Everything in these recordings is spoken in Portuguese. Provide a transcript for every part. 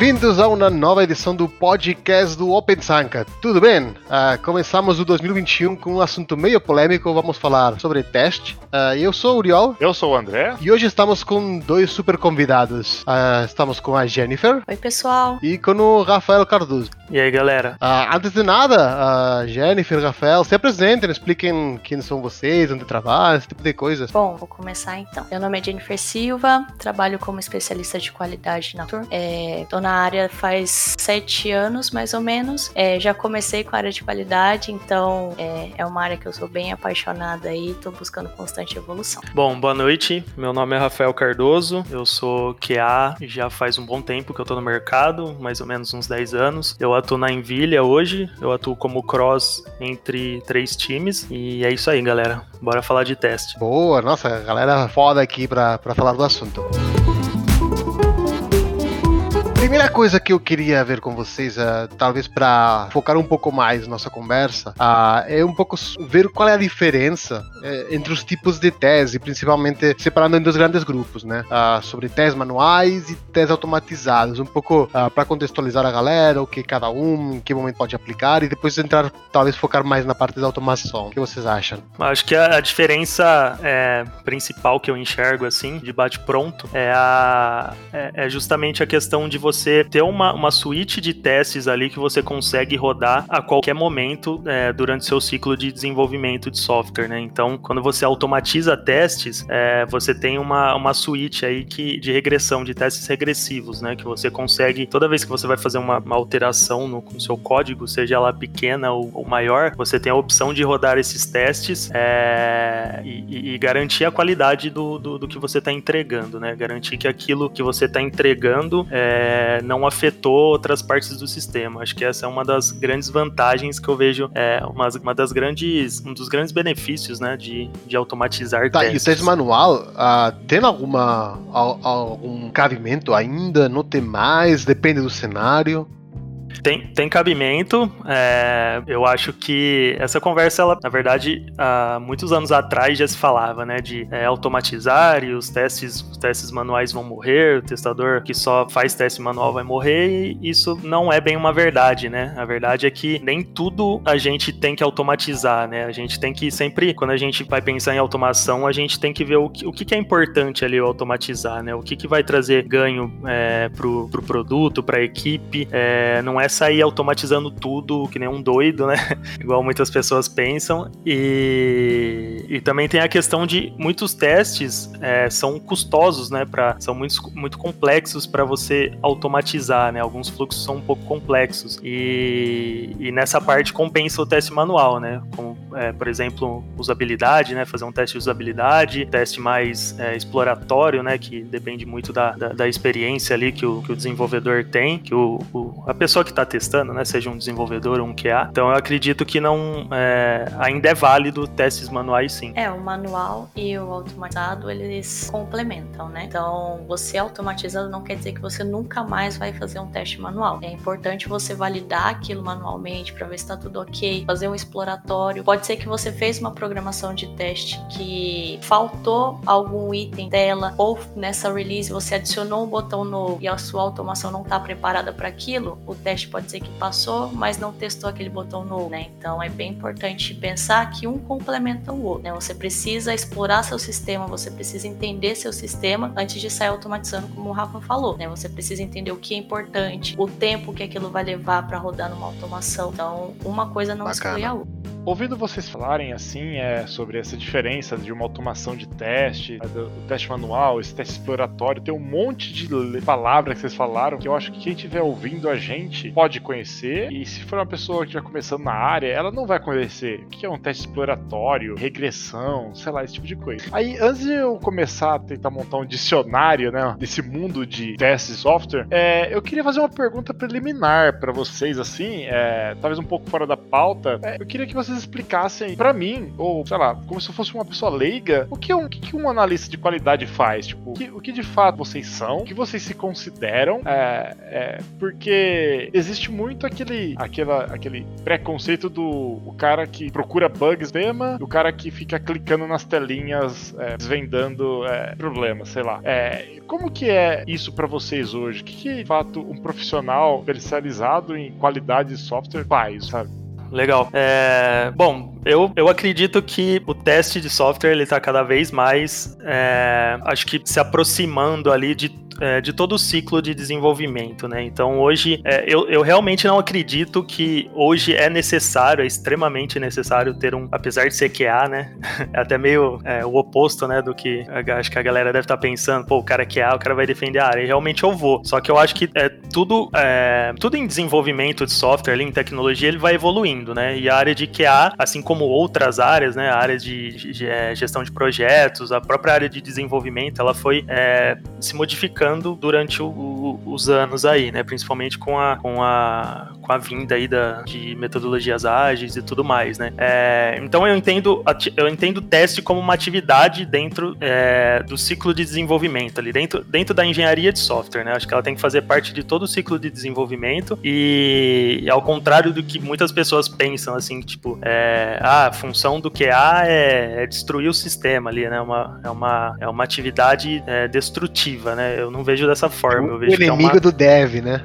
Bem-vindos a uma nova edição do podcast do Open Sanka. Tudo bem? Uh, começamos o 2021 com um assunto meio polêmico. Vamos falar sobre teste. Uh, eu sou o Uriol. Eu sou o André. E hoje estamos com dois super convidados. Uh, estamos com a Jennifer. Oi, pessoal. E com o Rafael Cardoso. E aí, galera? antes de nada, Jennifer, Rafael, se apresentem, expliquem quem são vocês, onde trabalham, esse tipo de coisas. Bom, vou começar então. Meu nome é Jennifer Silva, trabalho como especialista de qualidade na Tour. É, tô na área faz sete anos, mais ou menos. É, já comecei com a área de qualidade, então é, é uma área que eu sou bem apaixonada e tô buscando constante evolução. Bom, boa noite. Meu nome é Rafael Cardoso, eu sou QA já faz um bom tempo que eu tô no mercado, mais ou menos uns 10 anos. Eu atuo na Envilha hoje, eu atuo como cross entre três times e é isso aí, galera. Bora falar de teste. Boa, nossa, galera foda aqui pra, pra falar do assunto primeira coisa que eu queria ver com vocês, uh, talvez para focar um pouco mais nossa conversa, uh, é um pouco ver qual é a diferença uh, entre os tipos de tese, principalmente separando em dois grandes grupos, né? sobre testes manuais e testes automatizados, um pouco para contextualizar a galera, o que cada um, em que momento pode aplicar e depois entrar, talvez focar mais na parte da automação. O que vocês acham? Acho que a, diferença é, principal que eu enxergo assim, de bate pronto, é, é, é justamente a questão de você você ter uma, uma suíte de testes ali que você consegue rodar a qualquer momento é, durante seu ciclo de desenvolvimento de software, né? Então, quando você automatiza testes, é, você tem uma, uma suíte aí que, de regressão, de testes regressivos, né? Que você consegue, toda vez que você vai fazer uma, uma alteração no, no, seu código, seja ela pequena ou, ou, maior, você tem a opção de rodar esses testes é, e, e, garantir a qualidade do, do, do que você está entregando, né? Garantir que aquilo que você está entregando é, é, não afetou outras partes do sistema. Acho que essa é uma das grandes vantagens que eu vejo, é, uma, uma das grandes, um dos grandes benefícios, né, de, de automatizar tá, testes. E o teste manual, uh, tem alguma, algum cabimento ainda? Não tem mais? Depende do cenário? Tem, tem cabimento. É, eu acho que essa conversa, ela, na verdade, há muitos anos atrás já se falava, né? De é, automatizar e os testes, os testes manuais vão morrer, o testador que só faz teste manual vai morrer, e isso não é bem uma verdade, né? A verdade é que nem tudo a gente tem que automatizar, né? A gente tem que sempre, quando a gente vai pensar em automação, a gente tem que ver o que, o que é importante ali automatizar, né? O que, que vai trazer ganho é, pro, pro produto, pra equipe. É, não é sair automatizando tudo que nem um doido, né? Igual muitas pessoas pensam. E, e também tem a questão de muitos testes é, são custosos, né? Pra, são muito, muito complexos para você automatizar, né? Alguns fluxos são um pouco complexos. E, e nessa parte compensa o teste manual, né? Como, é, por exemplo, usabilidade, né? Fazer um teste de usabilidade, teste mais é, exploratório, né? Que depende muito da, da, da, experiência ali que o, que o desenvolvedor tem, que o, o a pessoa que está está testando, né? Seja um desenvolvedor ou um QA. Então eu acredito que não é, ainda é válido testes manuais sim. É, o manual e o automatizado eles complementam, né? Então você automatizando não quer dizer que você nunca mais vai fazer um teste manual. É importante você validar aquilo manualmente para ver se está tudo ok, fazer um exploratório. Pode ser que você fez uma programação de teste que faltou algum item dela ou nessa release você adicionou um botão novo e a sua automação não está preparada para aquilo, o teste pode ser que passou, mas não testou aquele botão novo, né? Então é bem importante pensar que um complementa o outro, né? Você precisa explorar seu sistema, você precisa entender seu sistema antes de sair automatizando, como o Rafa falou, né? Você precisa entender o que é importante, o tempo que aquilo vai levar para rodar numa automação. Então, uma coisa não Bacana. exclui a outra. Ouvindo vocês falarem assim é, sobre essa diferença de uma automação de teste, do teste manual, esse teste exploratório, tem um monte de palavras que vocês falaram que eu acho que quem estiver ouvindo a gente pode conhecer. E se for uma pessoa que já começando na área, ela não vai conhecer o que é um teste exploratório, regressão, sei lá, esse tipo de coisa. Aí, antes de eu começar a tentar montar um dicionário, né, desse mundo de testes de software, é, eu queria fazer uma pergunta preliminar para vocês, assim, é, talvez um pouco fora da pauta. É, eu queria que vocês explicassem para mim, ou sei lá, como se eu fosse uma pessoa leiga, o que um, o que um analista de qualidade faz? Tipo, o que, o que de fato vocês são, o que vocês se consideram, é, é, porque existe muito aquele, aquela, aquele preconceito do o cara que procura bugs tema, o cara que fica clicando nas telinhas, é, desvendando é, problemas, sei lá. É, como que é isso para vocês hoje? O que, que, de fato, um profissional especializado em qualidade de software faz, sabe? Legal. É, bom, eu, eu acredito que o teste de software ele está cada vez mais, é, acho que se aproximando ali de é, de todo o ciclo de desenvolvimento, né? Então hoje é, eu, eu realmente não acredito que hoje é necessário, é extremamente necessário ter um, apesar de ser QA, né? É até meio é, o oposto, né, do que acho que a galera deve estar tá pensando, pô, o cara é QA, o cara vai defender a área. E realmente eu vou. Só que eu acho que é, tudo, é, tudo em desenvolvimento de software, ali, em tecnologia, ele vai evoluindo, né? E a área de QA, assim como outras áreas, né? A área de, de, de é, gestão de projetos, a própria área de desenvolvimento, ela foi é, se modificando durante o, o, os anos aí, né? Principalmente com a, com a, com a vinda aí da, de metodologias ágeis e tudo mais, né? É, então eu entendo, eu entendo teste como uma atividade dentro é, do ciclo de desenvolvimento ali, dentro, dentro da engenharia de software, né? Acho que ela tem que fazer parte de todo o ciclo de desenvolvimento e, ao contrário do que muitas pessoas pensam, assim, tipo, é, ah, a função do QA é, é destruir o sistema ali, né? Uma, é, uma, é uma atividade é, destrutiva, né? Eu não não vejo dessa forma. O eu vejo inimigo que é uma... do dev, né?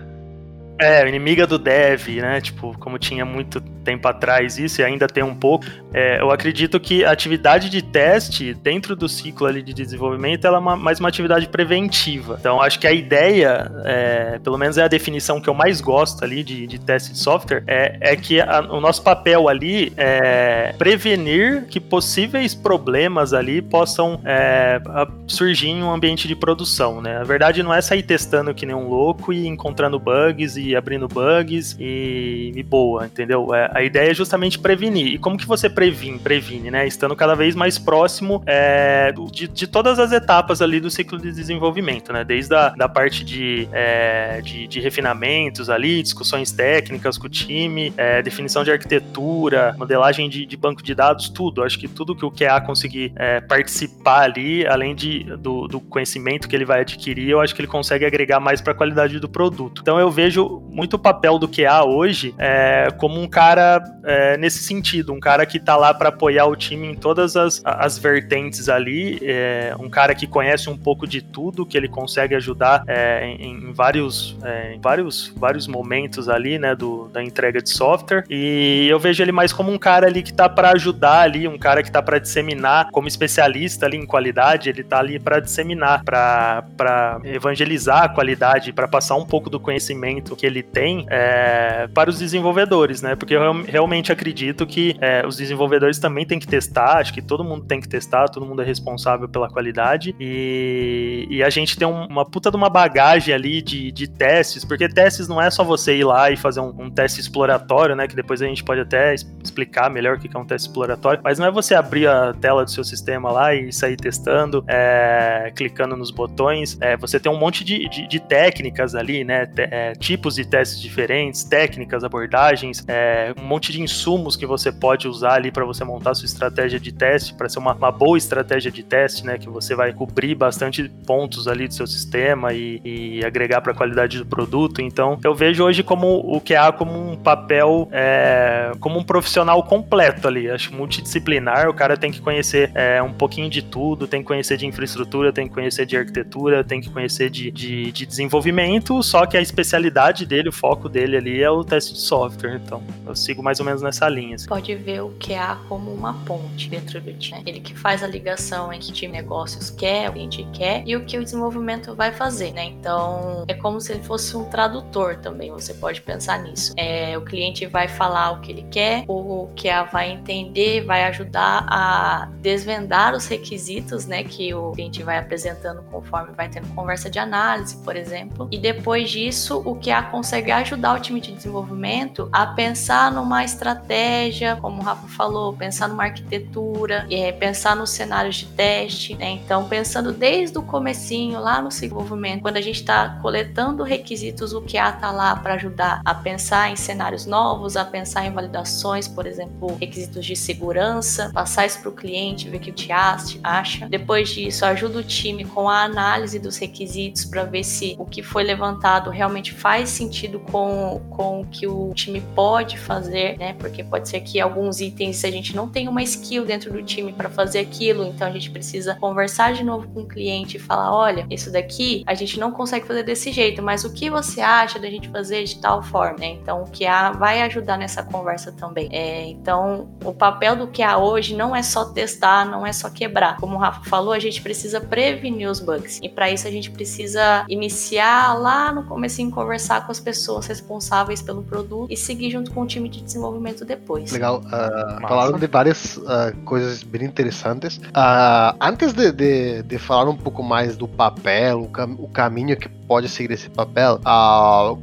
É, inimiga do dev, né? Tipo, como tinha muito tempo atrás isso, e ainda tem um pouco. É, eu acredito que a atividade de teste, dentro do ciclo ali de desenvolvimento, ela é uma, mais uma atividade preventiva. Então, acho que a ideia, é, pelo menos é a definição que eu mais gosto ali de, de teste de software, é, é que a, o nosso papel ali é prevenir que possíveis problemas ali possam é, surgir em um ambiente de produção, né? A verdade não é sair testando que nem um louco e encontrando bugs e abrindo bugs e, e boa, entendeu? É, a ideia é justamente prevenir. E como que você previne, previne, né? Estando cada vez mais próximo é, de, de, todas as etapas ali do ciclo de desenvolvimento, né? Desde a da parte de, é, de, de, refinamentos ali, discussões técnicas com o time, é, definição de arquitetura, modelagem de, de, banco de dados, tudo. Acho que tudo que o QA conseguir é, participar ali, além de, do, do conhecimento que ele vai adquirir, eu acho que ele consegue agregar mais para a qualidade do produto. Então eu vejo muito o papel do QA hoje é, como um cara é, nesse sentido, um cara que tá lá para apoiar o time em todas as, as vertentes ali, é, um cara que conhece um pouco de tudo, que ele consegue ajudar é, em, em, vários, é, em vários, vários momentos ali, né, do, da entrega de software. E eu vejo ele mais como um cara ali que tá para ajudar ali, um cara que tá para disseminar, como especialista ali em qualidade, ele tá ali para disseminar, para evangelizar a qualidade, para passar um pouco do conhecimento que ele tem é, para os desenvolvedores, né? Porque eu realmente acredito que é, os desenvolvedores também têm que testar, acho que todo mundo tem que testar, todo mundo é responsável pela qualidade. E, e a gente tem um, uma puta de uma bagagem ali de, de testes, porque testes não é só você ir lá e fazer um, um teste exploratório, né, que depois a gente pode até explicar melhor o que é um teste exploratório, mas não é você abrir a tela do seu sistema lá e sair testando, é, clicando nos botões, é, você tem um monte de, de, de técnicas ali, né, é, tipos de testes diferentes, técnicas, abordagens, é, um monte de insumos que você pode usar ali para você montar sua estratégia de teste, para ser uma, uma, boa estratégia de teste, né? Que você vai cobrir bastante pontos ali do seu sistema e, e agregar para a qualidade do produto. Então, eu vejo hoje como o QA como um papel, é, como um profissional completo ali. Acho multidisciplinar. O cara tem que conhecer é, um pouquinho de tudo, tem que conhecer de infraestrutura, tem que conhecer de arquitetura, tem que conhecer de, de, de desenvolvimento. Só que a especialidade dele, o foco dele ali é o teste de software. Então, eu sigo mais ou menos nessa linha. Assim. Pode ver o QA como uma ponte dentro do time. Ele que faz a ligação entre o time negócios quer, o cliente quer e o que o desenvolvimento vai fazer, né? Então é como se ele fosse um tradutor também. Você pode pensar nisso. É, o cliente vai falar o que ele quer, o QA vai entender, vai ajudar a desvendar os requisitos, né? Que o cliente vai apresentando conforme vai tendo conversa de análise, por exemplo. E depois disso, o QA consegue ajudar o time de desenvolvimento a pensar numa estratégia, como o Rafa falou, pensar numa arquitetura, é, pensar nos cenários de teste, né? Então, pensando desde o comecinho, lá no desenvolvimento, quando a gente está coletando requisitos, o QA está lá para ajudar a pensar em cenários novos, a pensar em validações, por exemplo, requisitos de segurança, passar isso para o cliente, ver o que o QA acha. Depois disso, ajuda o time com a análise dos requisitos para ver se o que foi levantado realmente faz sentido com, com o que o time pode fazer, né? Porque pode ser que alguns itens a gente não tem uma skill dentro do time para fazer aquilo, então a gente precisa conversar de novo com o cliente e falar: olha, isso daqui a gente não consegue fazer desse jeito, mas o que você acha da gente fazer de tal forma? Né? Então o QA vai ajudar nessa conversa também. É, então o papel do QA hoje não é só testar, não é só quebrar. Como o Rafa falou, a gente precisa prevenir os bugs. E para isso a gente precisa iniciar lá no começo conversar com as pessoas responsáveis pelo produto e seguir junto com o time de desenvolvimento depois. Legal. Uh, falaram de várias uh, coisas bem interessantes. Uh, antes de, de, de, falar um pouco mais do papel, o, cam o caminho que pode seguir esse papel,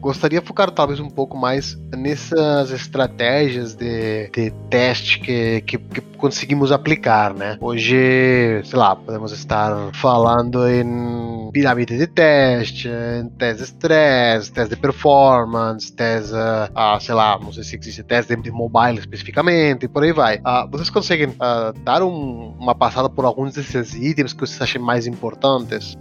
gostaria de focar talvez um pouco mais nessas estratégias de, de teste que, que, que conseguimos aplicar, né? Hoje, sei lá, podemos estar falando em pirâmide de teste, em teste de stress, teste de performance, teste, uh, sei lá, não sei se existe teste de mobile especificamente, e por aí vai. Uh, vocês conseguem uh, dar um, uma passada por alguns desses itens que vocês achem mais importantes?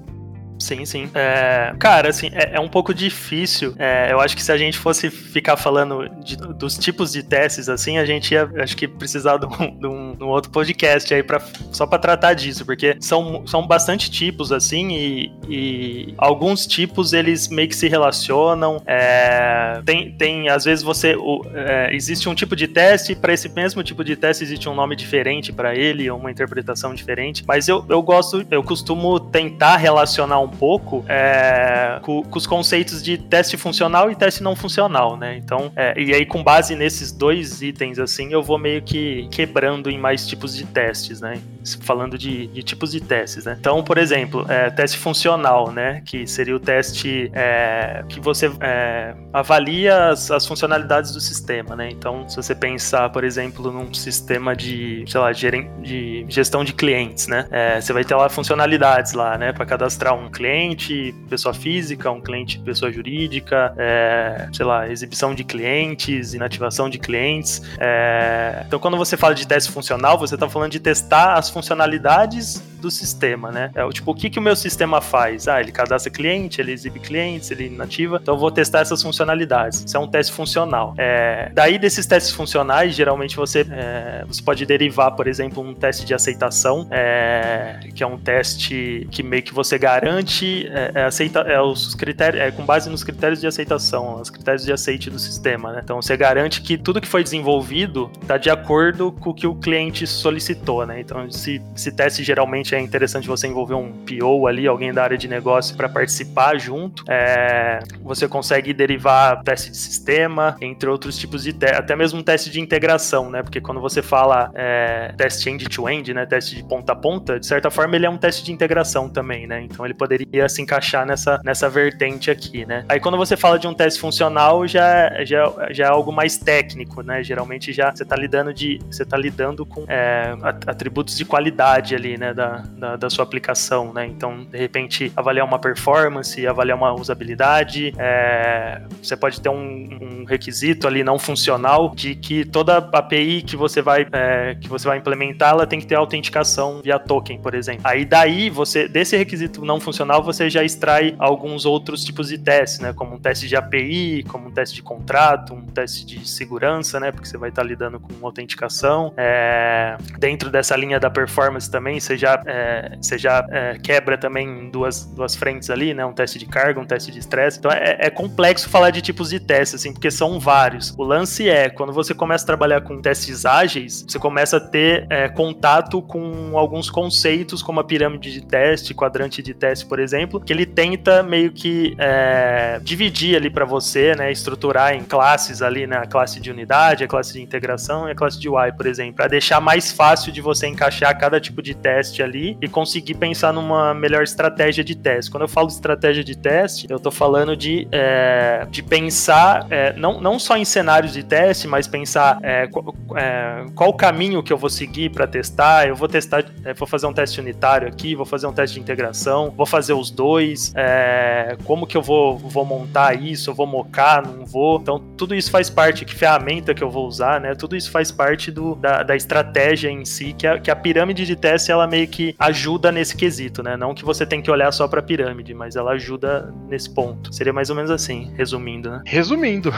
Sim, sim. É, cara, assim, é, é, um pouco difícil. É, eu acho que se a gente fosse ficar falando de, dos tipos de testes, assim, a gente ia, acho que, precisar de um, de um, de um outro podcast aí pra, só para tratar disso, porque são, são bastante tipos, assim, e, e alguns tipos eles meio que se relacionam. É, tem, tem, às vezes, você. O, é, existe um tipo de teste, para esse mesmo tipo de teste existe um nome diferente para ele, uma interpretação diferente, mas eu, eu gosto, eu costumo tentar relacionar um pouco é, com, com, os conceitos de teste funcional e teste não funcional, né? Então, é, e aí com base nesses dois itens, assim, eu vou meio que quebrando em mais tipos de testes, né? Falando de, de tipos de testes, né? Então, por exemplo, é, teste funcional, né? Que seria o teste é, que você é, avalia as, as, funcionalidades do sistema, né? Então, se você pensar, por exemplo, num sistema de, sei lá, de gestão de clientes, né? É, você vai ter lá funcionalidades lá, né? Para cadastrar um cliente, pessoa física, um cliente, pessoa jurídica, é, sei lá, exibição de clientes, inativação de clientes. É, então, quando você fala de teste funcional, você está falando de testar as funcionalidades do sistema, né? É, tipo, o que, que o meu sistema faz? Ah, ele cadastra cliente, ele exibe clientes, ele inativa, então eu vou testar essas funcionalidades. Isso é um teste funcional. É, daí, desses testes funcionais, geralmente você, é, você pode derivar, por exemplo, um teste de aceitação, é, que é um teste que meio que você garante é, é aceita, é, os critérios, é com base nos critérios de aceitação, os critérios de aceite do sistema, né? Então você garante que tudo que foi desenvolvido está de acordo com o que o cliente solicitou, né? Então esse, esse teste geralmente é interessante você envolver um PO ali, alguém da área de negócio, para participar junto. É, você consegue derivar teste de sistema, entre outros tipos de teste, até mesmo teste de integração, né? Porque quando você fala é, teste end-to-end, -end, né? Teste de ponta a ponta, de certa forma ele é um teste de integração também, né? Então ele poderia se encaixar nessa, nessa vertente aqui, né? Aí quando você fala de um teste funcional, já, já, já é algo mais técnico, né? Geralmente já você está lidando de você tá lidando com é, atributos de qualidade ali, né? Da, da, da, sua aplicação, né? Então, de repente, avaliar uma performance, avaliar uma usabilidade, é, você pode ter um, um, requisito ali não funcional de que toda API que você vai é, que você vai implementar, ela tem que ter autenticação via token, por exemplo. Aí daí você desse requisito não funcional você já extrai alguns outros tipos de testes, né? Como um teste de API, como um teste de contrato, um teste de segurança, né? Porque você vai estar lidando com autenticação. É, dentro dessa linha da performance também, você já é, você já é, quebra também duas, duas frentes ali, né? Um teste de carga, um teste de estresse. Então é, é, complexo falar de tipos de testes, assim, porque são vários. O lance é, quando você começa a trabalhar com testes ágeis, você começa a ter é, contato com alguns conceitos, como a pirâmide de teste, quadrante de teste, por exemplo, que ele tenta meio que é, dividir ali para você, né? Estruturar em classes ali, né? A classe de unidade, a classe de integração e a classe de UI, por exemplo, para deixar mais fácil de você encaixar cada tipo de teste ali ali e conseguir pensar numa melhor estratégia de teste. Quando eu falo de estratégia de teste, eu estou falando de, é, de pensar é, não, não só em cenários de teste, mas pensar é, qual, é, qual o caminho que eu vou seguir para testar. Eu vou testar, é, vou fazer um teste unitário aqui, vou fazer um teste de integração, vou fazer os dois, é, como que eu vou, vou montar isso, eu vou mocar, não vou. Então, tudo isso faz parte, que ferramenta que eu vou usar, né? Tudo isso faz parte do, da, da estratégia em si, que a, que a pirâmide de teste, ela meio que ajuda nesse quesito, né? Não que você tem que olhar só pra pirâmide, mas ela ajuda nesse ponto. Seria mais ou menos assim, resumindo, né? Resumindo.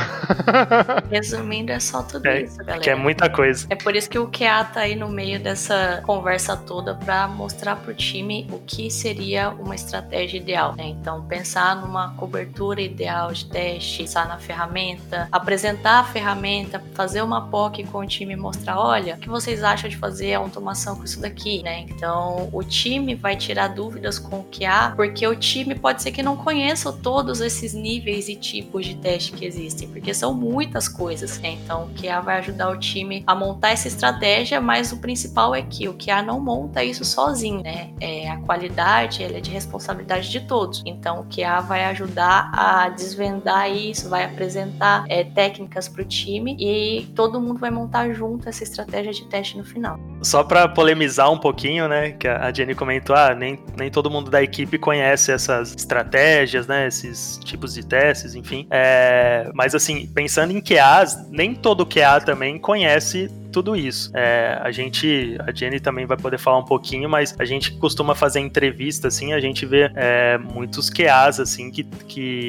Resumindo, é só tudo é, isso, galera. Que é muita coisa. É por isso que o QA tá aí no meio dessa conversa toda para mostrar pro time o que seria uma estratégia ideal. Né? Então, pensar numa cobertura ideal de teste, pensar na ferramenta, apresentar a ferramenta, fazer uma POC com o time e mostrar, olha, o que vocês acham de fazer a automação com isso daqui, né? Então, o time vai tirar dúvidas com o QA, porque o time pode ser que não conheça todos esses níveis e tipos de teste que existem, porque são muitas coisas. Né? Então, o QA vai ajudar o time a montar essa estratégia, mas o principal é que o QA não monta isso sozinho, né? É, a qualidade ela é de responsabilidade de todos. Então, o QA vai ajudar a desvendar isso, vai apresentar é, técnicas para o time e todo mundo vai montar junto essa estratégia de teste no final. Só para polemizar um pouquinho, né? Que a Jenny comentou, ah, nem, nem todo mundo da equipe conhece essas estratégias, né? Esses tipos de testes, enfim. É, mas assim, pensando em QAs, nem todo QA também conhece tudo isso. É, a gente, a Jenny também vai poder falar um pouquinho, mas a gente costuma fazer entrevista, assim, a gente vê é, muitos QAs, assim, que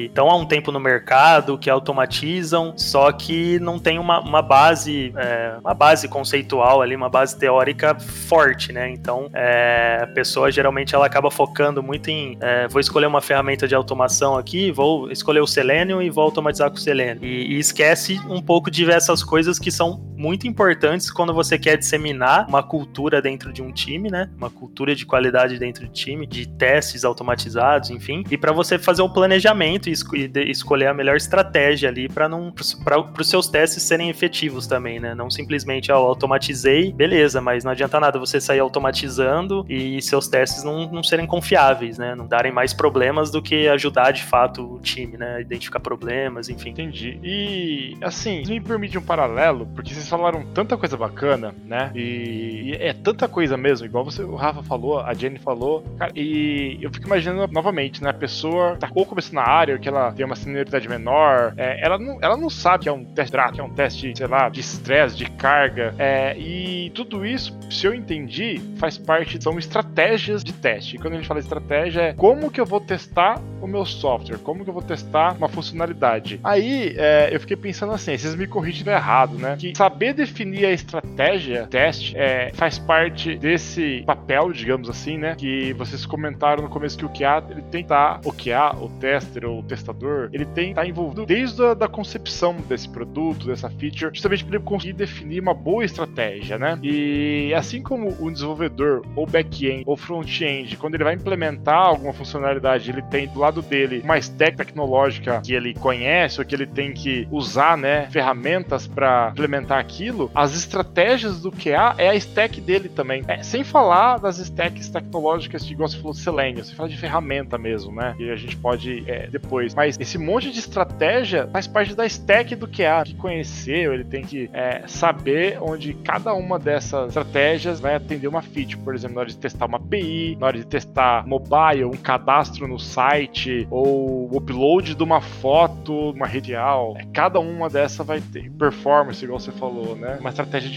estão há um tempo no mercado, que automatizam, só que não tem uma, uma base, é, uma base conceitual ali, uma base teórica forte, né? Então, é, a pessoa geralmente ela acaba focando muito em, é, vou escolher uma ferramenta de automação aqui, vou escolher o Selenium e vou automatizar com o Selenium. E, e esquece um pouco de diversas coisas que são muito importantes quando você quer disseminar uma cultura dentro de um time, né? Uma cultura de qualidade dentro do time, de testes automatizados, enfim. E para você fazer um planejamento e, esco e escolher a melhor estratégia ali para não para os seus testes serem efetivos também, né? Não simplesmente ó, automatizei, beleza, mas não adianta nada você sair automatizando e seus testes não, não serem confiáveis, né? Não darem mais problemas do que ajudar de fato o time, né? Identificar problemas, enfim. Entendi. E assim, me permite um paralelo, porque vocês falaram tanta coisa bacana, né? E, e é tanta coisa mesmo, igual você, o Rafa falou, a Jenny falou, cara, e eu fico imaginando novamente, né? A pessoa tá ou começando na área, que ela tem uma senioridade menor, é, ela, não, ela não sabe que é um teste que é um teste, sei lá, de estresse, de carga, é, e tudo isso, se eu entendi, faz parte, são estratégias de teste. E quando a gente fala estratégia, é como que eu vou testar o meu software, como que eu vou testar uma funcionalidade. Aí é, eu fiquei pensando assim, vocês me corrigem errado, né? Que saber definir a estratégia teste é, faz parte desse papel, digamos assim, né? Que vocês comentaram no começo que o QA ele tem que estar, o QA, o tester ou o testador, ele tem que estar envolvido desde a da concepção desse produto, dessa feature, justamente para ele conseguir definir uma boa estratégia, né? E assim como o desenvolvedor, ou back-end, ou front-end, quando ele vai implementar alguma funcionalidade, ele tem do lado dele uma stack tecnológica que ele conhece ou que ele tem que usar, né, ferramentas para implementar aquilo, as estratégias do QA é a stack dele também. É, sem falar das stacks tecnológicas, igual você falou, Selenium, você fala de ferramenta mesmo, né? E a gente pode é, depois. Mas esse monte de estratégia faz parte da stack do QA. Que conhecer, ele tem que é, saber onde cada uma dessas estratégias vai atender uma feature. Por exemplo, na hora de testar uma API, na hora de testar mobile, um cadastro no site, ou o upload de uma foto, uma rede real. É, cada uma dessas vai ter performance, igual você falou, né? Uma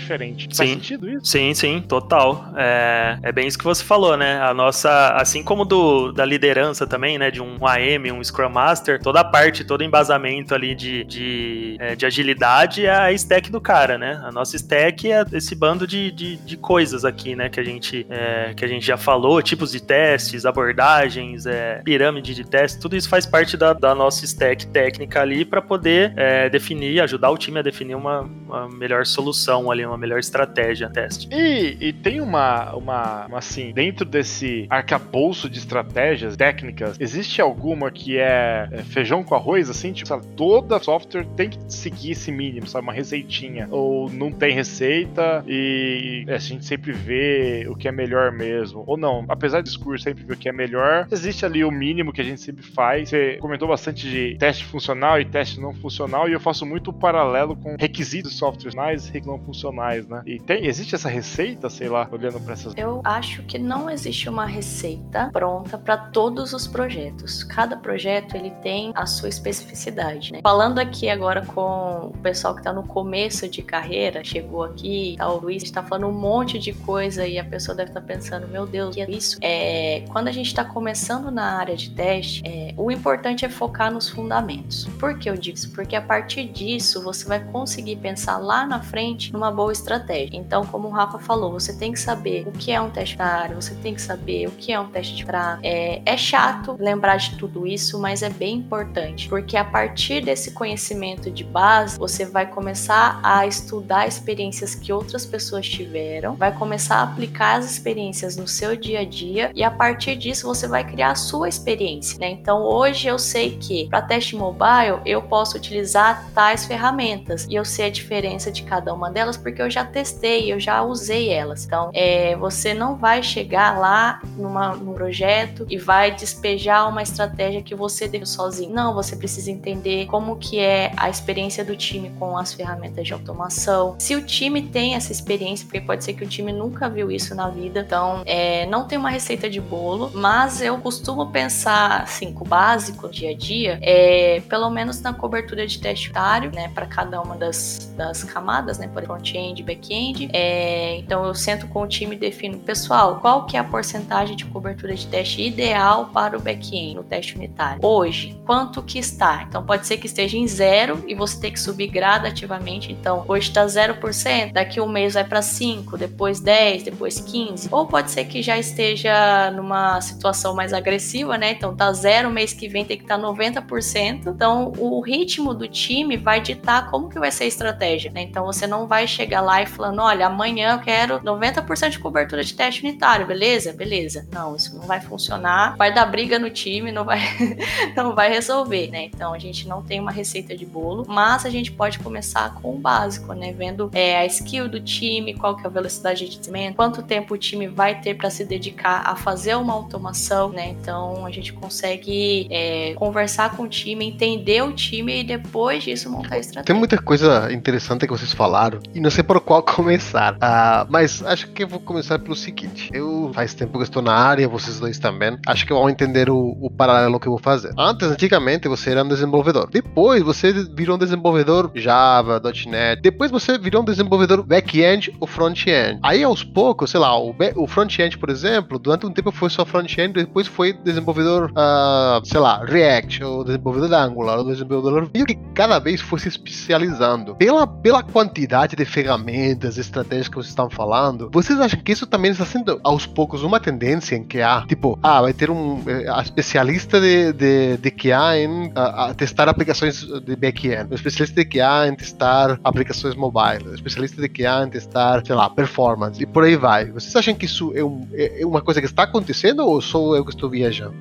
diferente. Sim. Faz sentido isso? Sim, sim, total. É, é bem isso que você falou, né? A nossa, assim como do da liderança também, né? De um AM, um Scrum Master, toda a parte, todo o embasamento ali de, de, é, de agilidade é a stack do cara, né? A nossa stack é esse bando de, de, de coisas aqui, né? Que a gente, é, que a gente já falou, tipos de testes, abordagens, é, pirâmide de testes, tudo isso faz parte da, da nossa stack técnica ali para poder é, definir, ajudar o time a definir uma, uma melhor solução ali, uma melhor estratégia teste. E, e tem uma, uma, uma, assim, dentro desse arcabouço de estratégias técnicas, existe alguma que é, é feijão com arroz, assim? Tipo, sabe, toda software tem que seguir esse mínimo, sabe? Uma receitinha. Ou não tem receita e a gente sempre vê o que é melhor mesmo. Ou não, apesar do discurso sempre ver o que é melhor, existe ali o mínimo que a gente sempre faz. Você comentou bastante de teste funcional e teste não funcional, e eu faço muito paralelo com requisitos softwares mais e não funcionais, né? E tem, existe essa receita, sei lá, olhando para essas. Eu acho que não existe uma receita pronta para todos os projetos. Cada projeto ele tem a sua especificidade, né? Falando aqui agora com o pessoal que está no começo de carreira, chegou aqui, tá, o Luiz está falando um monte de coisa e a pessoa deve estar tá pensando, meu Deus, que é isso? É, quando a gente está começando na área de teste, é, o importante é focar nos fundamentos. Por que eu digo isso? Porque a partir disso você vai conseguir pensar lá na frente numa boa estratégia. Então, como o Rafa falou, você tem que saber o que é um teste área, você tem que saber o que é um teste de fraco. É, é chato lembrar de tudo isso, mas é bem importante, porque a partir desse conhecimento de base, você vai começar a estudar experiências que outras pessoas tiveram, vai começar a aplicar as experiências no seu dia a dia e a partir disso você vai criar a sua experiência, né? Então, hoje eu sei que para teste mobile eu posso utilizar tais ferramentas e eu sei a diferença de cada uma delas porque eu já testei, eu já usei elas. Então, é, você não vai chegar lá numa, num projeto e vai despejar uma estratégia que você deu sozinho. Não, você precisa entender como que é a experiência do time com as ferramentas de automação. Se o time tem essa experiência, porque pode ser que o time nunca viu isso na vida, então é, não tem uma receita de bolo, mas eu costumo pensar assim, com o básico dia a dia, é, pelo menos na cobertura de teste né, para cada uma das, das camadas, né, por front-end e back-end. É, então eu sento com o time e defino, pessoal, qual que é a porcentagem de cobertura de teste ideal para o back-end no teste unitário? Hoje, quanto que está? Então pode ser que esteja em zero e você tem que subir gradativamente. Então hoje está 0%, daqui um mês vai para 5, depois 10, depois 15. Ou pode ser que já esteja numa situação mais agressiva, né? Então tá zero, mês que vem tem que estar tá 90%. Então o ritmo do time vai ditar como que vai ser a estratégia, né? Então você não vai chegar lá e falando, olha, amanhã eu quero 90% de cobertura de teste unitário, beleza? Beleza. Não, isso não vai funcionar. Vai dar briga no time, não vai não vai resolver, né? Então a gente não tem uma receita de bolo, mas a gente pode começar com o básico, né? Vendo é, a skill do time, qual que é a velocidade de desenvolvimento, quanto tempo o time vai ter para se dedicar a fazer uma automação, né? Então a gente consegue é, conversar com o time, entender o time e depois disso montar a estratégia. Tem muita coisa interessante que vocês falaram e não sei por qual começar, uh, mas acho que vou começar pelo seguinte: eu faz tempo que estou na área, vocês dois também. Acho que vão entender o, o paralelo que eu vou fazer. Antes, antigamente, você era um desenvolvedor. Depois, você virou um desenvolvedor Java, .NET. Depois, você virou um desenvolvedor back-end ou front-end. Aí, aos poucos, sei lá, o, o front-end, por exemplo, durante um tempo foi só front-end, depois foi desenvolvedor, uh, sei lá, React, ou desenvolvedor Angular, ou desenvolvedor. E que cada vez foi se especializando. Pela, pela quantidade de ferramentas, estratégias que vocês estão falando, vocês acham que isso também está sendo aos poucos uma tendência em QA? Tipo, ah, vai ter um a especialista de, de, de QA em testar aplicações de back-end, especialista de QA em testar aplicações mobile, especialista de QA em testar, sei lá, performance, e por aí vai. Vocês acham que isso é, um, é, é uma coisa que está acontecendo ou sou eu que estou viajando?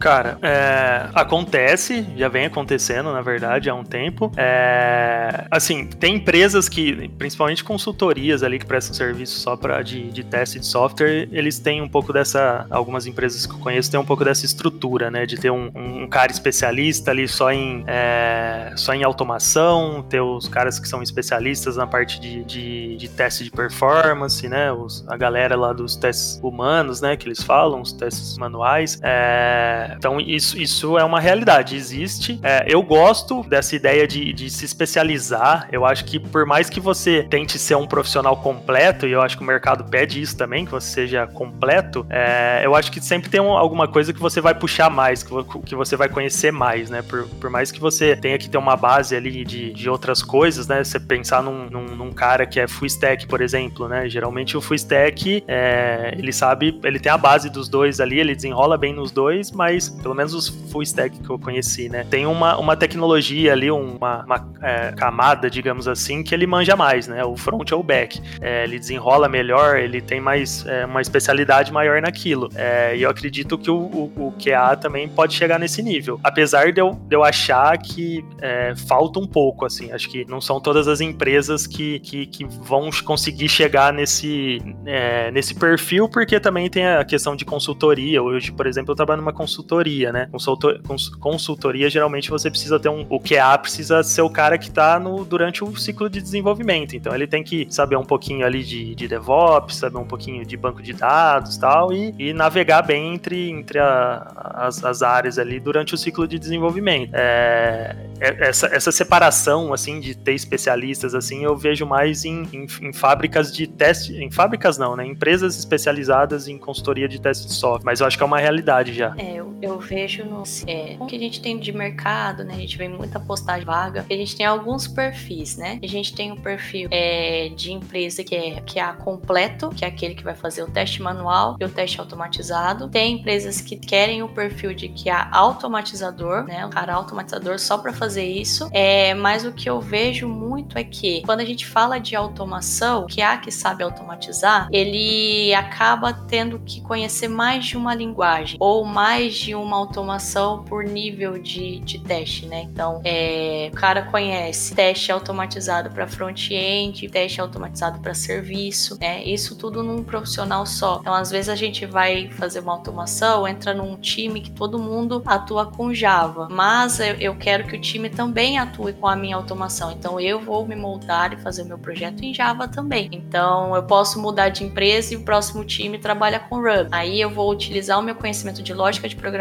Cara, é, acontece, já vem acontecendo, na verdade, há um tempo. É, assim, tem empresas que, principalmente consultorias ali que prestam serviço só para de, de teste de software, eles têm um pouco dessa. Algumas empresas que eu conheço têm um pouco dessa estrutura, né? De ter um, um cara especialista ali só em, é, só em automação, ter os caras que são especialistas na parte de, de, de teste de performance, né? Os, a galera lá dos testes humanos, né? Que eles falam, os testes manuais. É, então isso, isso é uma realidade, existe. É, eu gosto dessa ideia de, de se especializar. Eu acho que por mais que você tente ser um profissional completo, e eu acho que o mercado pede isso também, que você seja completo, é, eu acho que sempre tem um, alguma coisa que você vai puxar mais, que, que você vai conhecer mais, né? Por, por mais que você tenha que ter uma base ali de, de outras coisas, né? Você pensar num, num, num cara que é full stack, por exemplo, né? Geralmente o full stack, é, ele sabe, ele tem a base dos dois ali, ele desenrola bem nos dois, mas pelo menos os full stack que eu conheci, né? Tem uma, uma tecnologia ali, uma, uma é, camada, digamos assim, que ele manja mais, né? O front ou o back. É, ele desenrola melhor, ele tem mais é, uma especialidade maior naquilo. É, e eu acredito que o, o, o, QA também pode chegar nesse nível. Apesar de eu, de eu achar que é, falta um pouco, assim. Acho que não são todas as empresas que, que, que vão conseguir chegar nesse, é, nesse perfil, porque também tem a questão de consultoria. Hoje, por exemplo, eu trabalho numa consultoria, né? Consultor, consultoria, geralmente você precisa ter um. O QA precisa ser o cara que está durante o ciclo de desenvolvimento. Então ele tem que saber um pouquinho ali de, de DevOps, saber um pouquinho de banco de dados tal, e, e navegar bem entre, entre a, as, as, áreas ali durante o ciclo de desenvolvimento. É, é, essa, essa separação, assim, de ter especialistas, assim, eu vejo mais em, em, em fábricas de teste, em fábricas não, né, empresas especializadas em consultoria de teste de software, mas eu acho que é uma realidade já. É, eu, eu vejo no é, o que a gente tem de mercado, né, a gente vê muita postagem vaga, a gente tem alguns perfis, né, a gente tem um perfil é, de empresa que é que é completo, que é aquele que vai fazer o teste manual e o teste automatizado, tem empresas que querem o perfil de que é automatizador, né, o cara automatizador só para fazer isso. É, mas o que eu vejo muito é que quando a gente fala de automação, que há que sabe automatizar, ele acaba tendo que conhecer mais de uma linguagem ou mais de uma automação por nível de, de teste, né? Então, é, o cara conhece teste automatizado para front-end, teste automatizado para serviço, né? Isso tudo num profissional só. Então, às vezes a gente vai fazer uma automação, entra num time que todo mundo atua com Java, mas eu, eu quero que o time também atue com a minha automação. Então eu vou me moldar e fazer o meu projeto em Java também. Então eu posso mudar de empresa e o próximo time trabalha com Ruby. Aí eu vou utilizar o meu conhecimento de lógica de programação,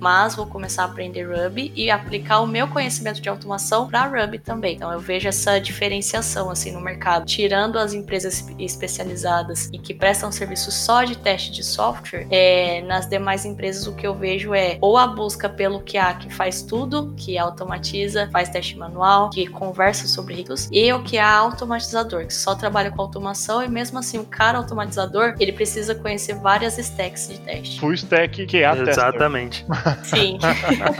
mas vou começar a aprender Ruby e aplicar o meu conhecimento de automação para Ruby também. Então eu vejo essa diferenciação assim no mercado, tirando as empresas especializadas e que prestam serviço só de teste de software, é, nas demais empresas o que eu vejo é ou a busca pelo QA que faz tudo, que automatiza faz teste manual, que conversa sobre ritos, e o que é automatizador, que só trabalha com automação e mesmo assim o cara automatizador, ele precisa conhecer várias stacks de teste. Full stack que é a Exatamente. Sim.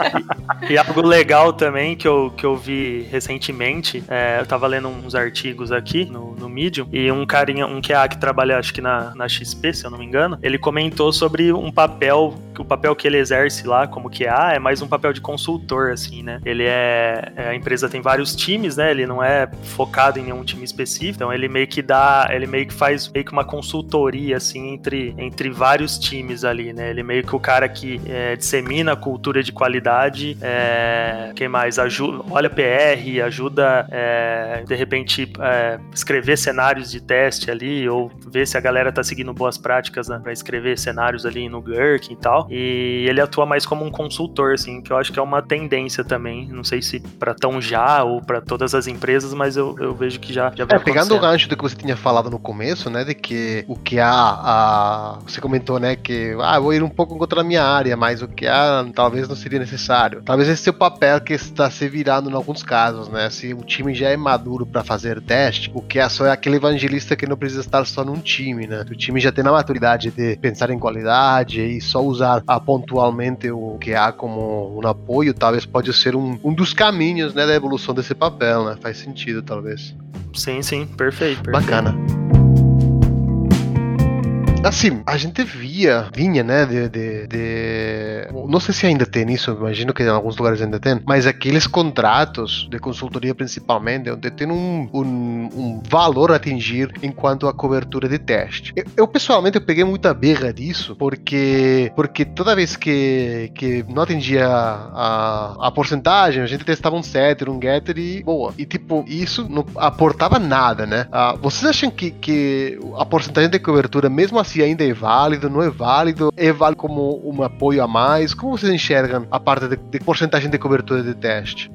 e, algo legal também que eu, que eu vi recentemente, é, eu tava lendo uns artigos aqui no, no Medium, e um carinha, um QA que trabalha acho que na, na XP, se eu não me engano, ele comentou sobre um papel, que o papel que ele exerce lá como QA é mais um papel de consultor, assim, né? Ele é é, é, a empresa tem vários times, né? Ele não é focado em nenhum time específico, então ele meio que dá, ele meio que faz meio que uma consultoria assim entre, entre vários times ali, né? Ele meio que o cara que é, dissemina a cultura de qualidade, é, quem mais ajuda, olha PR, ajuda é, de repente é, escrever cenários de teste ali ou ver se a galera tá seguindo boas práticas né, para escrever cenários ali no Gherkin e tal. E ele atua mais como um consultor, assim, que eu acho que é uma tendência também. Não sei se para tão já ou para todas as empresas, mas eu, eu vejo que já, já é, Pegando o gancho do que você tinha falado no começo, né, de que o que há, a, você comentou, né, que ah, vou ir um pouco contra a minha área, mas o que há talvez não seria necessário. Talvez esse é o papel que está se virando em alguns casos, né? Se o time já é maduro para fazer teste, o que há só é aquele evangelista que não precisa estar só num time, né? O time já tem a maturidade de pensar em qualidade e só usar ah, pontualmente o que há como um apoio, talvez pode ser um, um dos caminhos, né, da evolução desse papel, né? Faz sentido, talvez. Sim, sim, perfeito. perfeito. Bacana. Assim, a gente via, vinha, né, de, de, de, Não sei se ainda tem isso, imagino que em alguns lugares ainda tem, mas aqueles contratos de consultoria principalmente, onde tem um, um, um valor a atingir enquanto a cobertura de teste. Eu, eu, pessoalmente eu peguei muita berra disso, porque porque toda vez que, que não atingia a, a, a porcentagem, a gente testava um setter, um getter e boa. E tipo, isso não aportava nada, né? Ah, vocês acham que, que a porcentagem de cobertura, mesmo assim, se ainda é válido, não é válido, é válido como um apoio a mais? Como vocês enxergam a parte de, de porcentagem de cobertura de teste?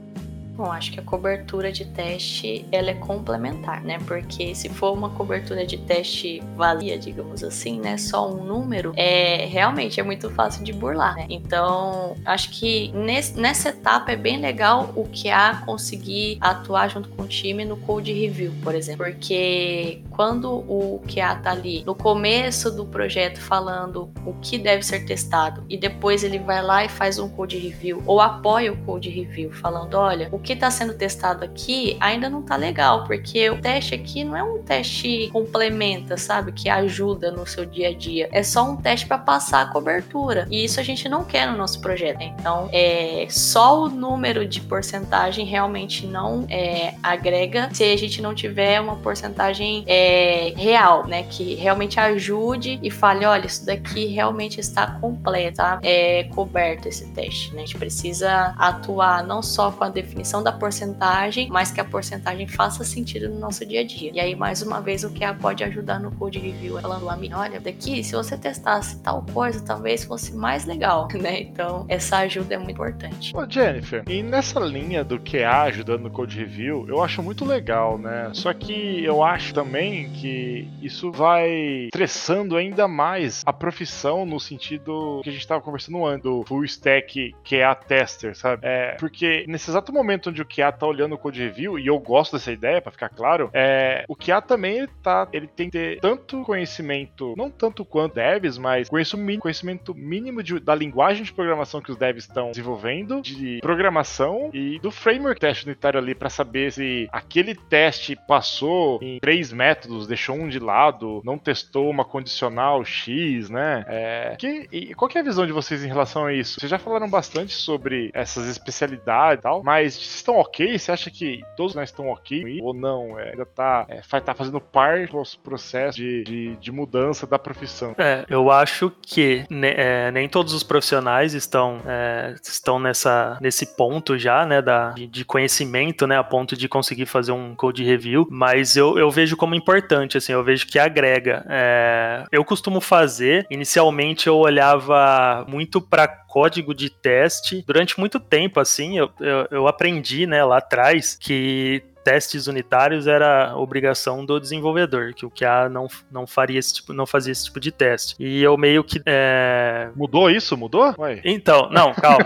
Bom, acho que a cobertura de teste ela é complementar, né? Porque se for uma cobertura de teste vazia, digamos assim, né? Só um número, é realmente é muito fácil de burlar. Né? Então, acho que nesse, nessa etapa é bem legal o QA conseguir atuar junto com o time no code review, por exemplo, porque quando o QA tá ali no começo do projeto falando o que deve ser testado e depois ele vai lá e faz um code review ou apoia o code review falando, olha, o que está sendo testado aqui ainda não tá legal, porque o teste aqui não é um teste complementa, sabe, que ajuda no seu dia a dia. É só um teste para passar a cobertura. E isso a gente não quer no nosso projeto. Então, é só o número de porcentagem realmente não é, agrega se a gente não tiver uma porcentagem é, real, né? Que realmente ajude e fale, olha, isso daqui realmente está completo, tá? é coberto esse teste, né? A gente precisa atuar não só com a definição da porcentagem, mas que a porcentagem faça sentido no nosso dia a dia. E aí, mais uma vez, o que a pode ajudar no code review, falando a mim, olha, daqui, se você testasse tal coisa, talvez fosse mais legal, né? Então, essa ajuda é muito importante. Ô, Jennifer, e nessa linha do QA ajudando no code review, eu acho muito legal, né? Só que eu acho também que isso vai estressando ainda mais a profissão no sentido que a gente estava conversando antes, do full stack QA tester, sabe? É, porque nesse exato momento onde o QA tá olhando o code review, e eu gosto dessa ideia, para ficar claro, é, o QA também ele tá, ele tem que ter tanto conhecimento, não tanto quanto devs, mas conhecimento, mínimo de, da linguagem de programação que os devs estão desenvolvendo, de programação e do framework teste unitário ali para saber se aquele teste passou em três métodos deixou um de lado, não testou uma condicional X, né? É, que, e qual que é a visão de vocês em relação a isso? Vocês já falaram bastante sobre essas especialidades e tal, mas estão ok? Você acha que todos nós estão ok ou não? É, ainda tá, é, tá fazendo parte do processo de, de, de, mudança da profissão? É, eu acho que ne, é, nem todos os profissionais estão, é, estão nessa, nesse ponto já, né, da, de, de conhecimento, né, a ponto de conseguir fazer um code review, mas eu, eu vejo como importante assim, eu vejo que agrega. É, eu costumo fazer, inicialmente eu olhava muito para código de teste. Durante muito tempo, assim, eu, eu, eu aprendi, né, lá atrás, que testes unitários era obrigação do desenvolvedor, que o QA não, não faria esse tipo, não fazia esse tipo de teste. E eu meio que é... mudou isso, mudou? Ué. Então, não, calma.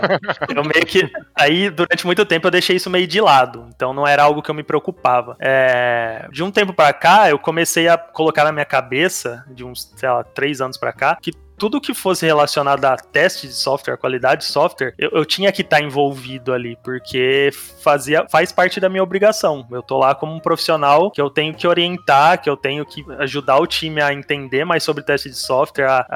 eu meio que aí durante muito tempo eu deixei isso meio de lado, então não era algo que eu me preocupava. É... De um tempo para cá eu comecei a colocar na minha cabeça de uns, sei lá, três anos para cá que tudo que fosse relacionado a teste de software, qualidade de software, eu, eu tinha que estar tá envolvido ali, porque fazia, faz parte da minha obrigação. Eu tô lá como um profissional que eu tenho que orientar, que eu tenho que ajudar o time a entender mais sobre teste de software, a,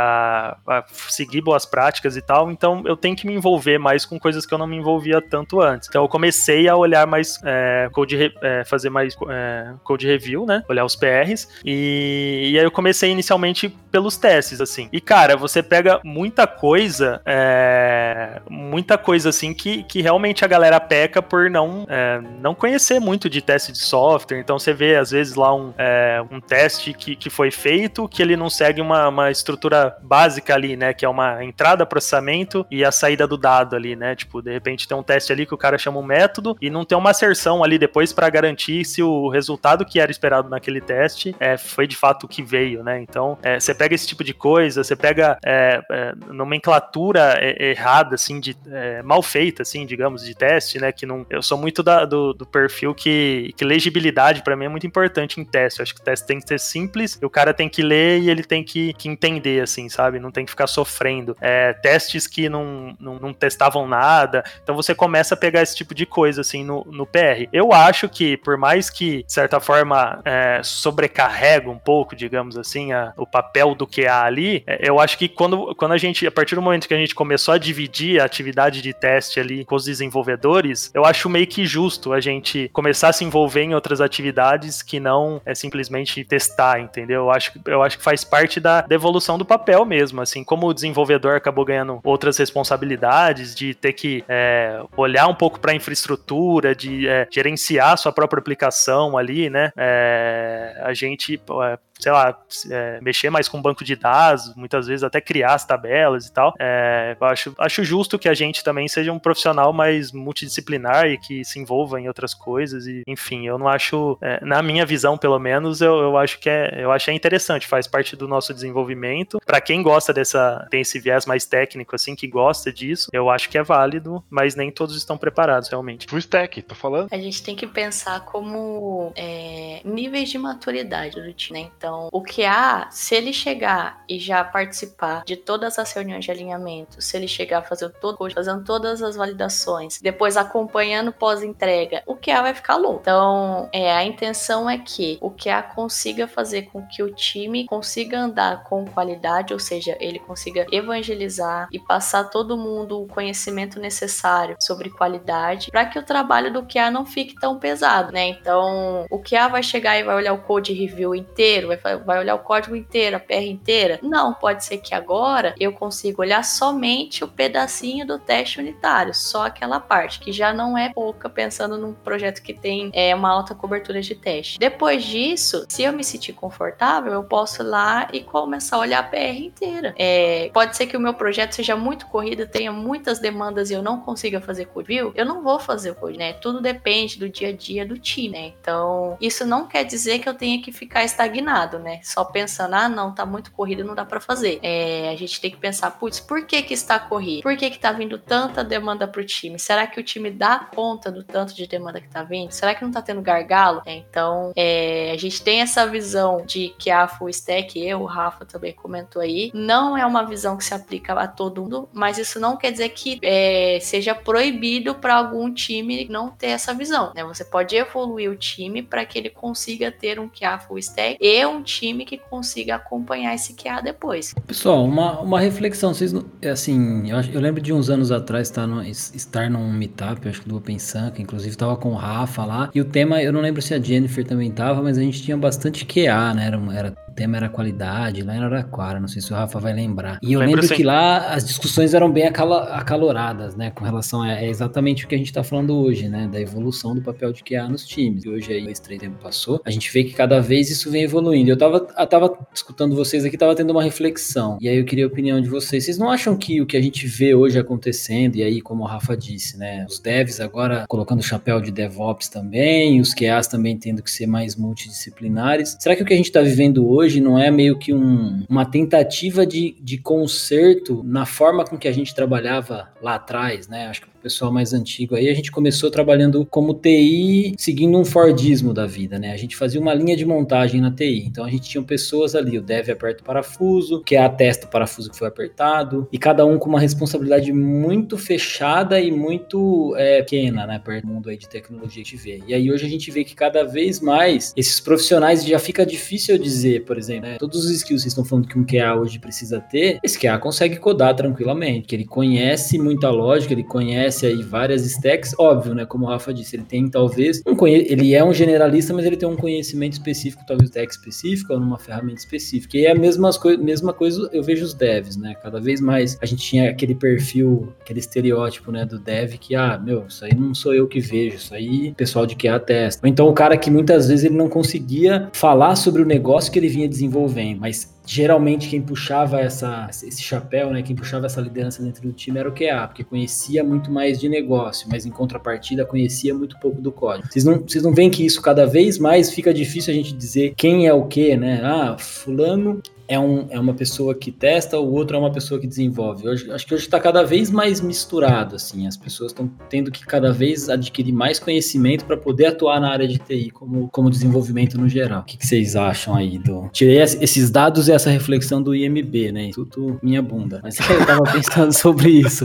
a, a seguir boas práticas e tal. Então eu tenho que me envolver mais com coisas que eu não me envolvia tanto antes. Então eu comecei a olhar mais é, code, é, fazer mais é, code review, né? Olhar os PRs. E, e aí eu comecei inicialmente pelos testes, assim. E cara, cara, você pega muita coisa, é, muita coisa assim que, que realmente a galera peca por não, é, não conhecer muito de teste de software. Então você vê, às vezes, lá um, é, um teste que, que foi feito que ele não segue uma, uma estrutura básica ali, né? Que é uma entrada, processamento e a saída do dado ali, né? Tipo, de repente tem um teste ali que o cara chama um método e não tem uma asserção ali depois para garantir se o resultado que era esperado naquele teste é, foi de fato o que veio, né? Então, é, você pega esse tipo de coisa, você pega pega é, é, nomenclatura errada, assim, de, é, mal feita, assim, digamos, de teste, né? Que não. Eu sou muito da, do, do, perfil que, que legibilidade para mim é muito importante em teste. Eu acho que o teste tem que ser simples, o cara tem que ler e ele tem que, que entender, assim, sabe? Não tem que ficar sofrendo. É, testes que não, não, não, testavam nada. Então você começa a pegar esse tipo de coisa, assim, no, no PR. Eu acho que, por mais que, de certa forma, é, sobrecarrega um pouco, digamos assim, a, o papel do QA ali, é, eu acho acho que quando, quando a gente, a partir do momento que a gente começou a dividir a atividade de teste ali com os desenvolvedores, eu acho meio que justo a gente começar a se envolver em outras atividades que não é simplesmente testar, entendeu? Eu acho, eu acho que faz parte da, da evolução do papel mesmo, assim, como o desenvolvedor acabou ganhando outras responsabilidades de ter que é, olhar um pouco para a infraestrutura, de é, gerenciar sua própria aplicação ali, né? É, a gente é, sei lá, é, mexer mais com banco de dados, muitas vezes até criar as tabelas e tal. É, eu acho, acho justo que a gente também seja um profissional mais multidisciplinar e que se envolva em outras coisas. E, enfim, eu não acho, é, na minha visão, pelo menos, eu, eu acho que é, eu acho é interessante, faz parte do nosso desenvolvimento. Para quem gosta dessa, tem esse viés mais técnico, assim, que gosta disso, eu acho que é válido, mas nem todos estão preparados, realmente. Full stack, tô falando. A gente tem que pensar como é, níveis de maturidade do time, né? Então, o que há, se ele chegar e já participar de todas as reuniões de alinhamento, se ele chegar fazendo todo, fazendo todas as validações, depois acompanhando pós-entrega, o há vai ficar louco. Então, é, a intenção é que o há consiga fazer com que o time consiga andar com qualidade, ou seja, ele consiga evangelizar e passar todo mundo o conhecimento necessário sobre qualidade, para que o trabalho do QA não fique tão pesado, né? Então, o QA vai chegar e vai olhar o code review inteiro, vai, vai olhar o código inteiro, a PR inteira? Não, pode ser que agora eu consiga olhar somente o pedacinho do teste unitário, só aquela parte, que já não é pouca pensando num projeto que tem é, uma alta cobertura de teste. Depois disso, se eu me sentir confortável, eu posso ir lá e começar a olhar a PR inteira. É, pode ser que o meu projeto seja muito corrido, tenha muitas demandas e eu não consiga fazer code view, eu não vou fazer code, né? Tudo depende do dia a dia do time, né? Então, isso não quer dizer que eu tenha que ficar estagnado, né? Só pensando, ah, não, tá muito corrido, não dá para fazer. É, a gente tem que pensar, putz, por que que está corrido? Por que que tá vindo tanta demanda pro time? Será que o time dá conta do tanto de demanda que tá vindo? Será que não tá tendo gargalo? É, então, é, a gente tem essa visão de que a full stack, eu, o Rafa também comentou aí, não é uma visão que se aplica a todo mundo, mas isso não quer dizer que é, seja proibido para algum time não ter essa visão, né? Você pode evoluir o time para que ele consiga ter um QA full stack e um time que consiga acompanhar esse QA depois. Pessoal, uma, uma reflexão, vocês assim, eu, eu lembro de uns anos atrás estar, no, estar num meetup, acho que do Open Sun, que inclusive estava com o Rafa lá, e o tema, eu não lembro se a Jennifer também tava, mas a gente tinha bastante QA, né? Era, era tema era qualidade, lá em Araraquara, não sei se o Rafa vai lembrar. E eu lembro, lembro que lá as discussões eram bem acaloradas, né, com relação a é exatamente o que a gente está falando hoje, né, da evolução do papel de QA nos times. E hoje aí, dois, três tempo passou, a gente vê que cada vez isso vem evoluindo. Eu tava, eu tava escutando vocês aqui, tava tendo uma reflexão, e aí eu queria a opinião de vocês. Vocês não acham que o que a gente vê hoje acontecendo, e aí, como o Rafa disse, né, os devs agora colocando o chapéu de DevOps também, os QAs também tendo que ser mais multidisciplinares, será que o que a gente está vivendo hoje hoje não é meio que um, uma tentativa de, de conserto na forma com que a gente trabalhava lá atrás, né? Acho que pessoal mais antigo aí, a gente começou trabalhando como TI, seguindo um Fordismo da vida, né? A gente fazia uma linha de montagem na TI. Então a gente tinha pessoas ali, o dev aperta o parafuso, que é a testa o parafuso que foi apertado, e cada um com uma responsabilidade muito fechada e muito é, pequena, né? Perto do mundo aí de tecnologia que vê. E aí hoje a gente vê que cada vez mais esses profissionais já fica difícil dizer, por exemplo, né? todos os skills que vocês estão falando que um QA hoje precisa ter, esse QA consegue codar tranquilamente, que ele conhece muita lógica, ele conhece conhece aí várias stacks, óbvio, né? Como o Rafa disse, ele tem talvez um conhe... ele é um generalista, mas ele tem um conhecimento específico, talvez stack específica ou numa ferramenta específica. E é a mesma, co... mesma coisa eu vejo os devs, né? Cada vez mais a gente tinha aquele perfil, aquele estereótipo, né, do dev que, ah, meu, isso aí não sou eu que vejo, isso aí pessoal de QA testa. Ou então o cara que muitas vezes ele não conseguia falar sobre o negócio que ele vinha desenvolvendo, mas geralmente quem puxava essa, esse chapéu, né, quem puxava essa liderança dentro do time era o QA, porque conhecia muito mais de negócio, mas em contrapartida conhecia muito pouco do código. Vocês não, vocês não veem que isso cada vez mais fica difícil a gente dizer quem é o que, né? Ah, fulano é, um, é uma pessoa que testa, o outro é uma pessoa que desenvolve. Hoje, acho que hoje está cada vez mais misturado, assim. As pessoas estão tendo que cada vez adquirir mais conhecimento para poder atuar na área de TI como, como desenvolvimento no geral. O que, que, vocês acham aí do... Tirei esses dados e essa reflexão do IMB, né? Tudo minha bunda. Mas eu estava pensando sobre isso.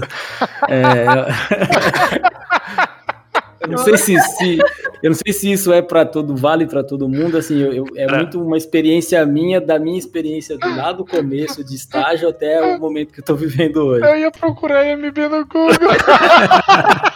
É... Eu não sei se, se, eu não sei se isso é para todo vale para todo mundo. Assim, eu, eu, é, muito uma experiência minha, da minha experiência do lá do começo de estágio até o momento que eu tô vivendo hoje. Eu ia procurar MB no Google.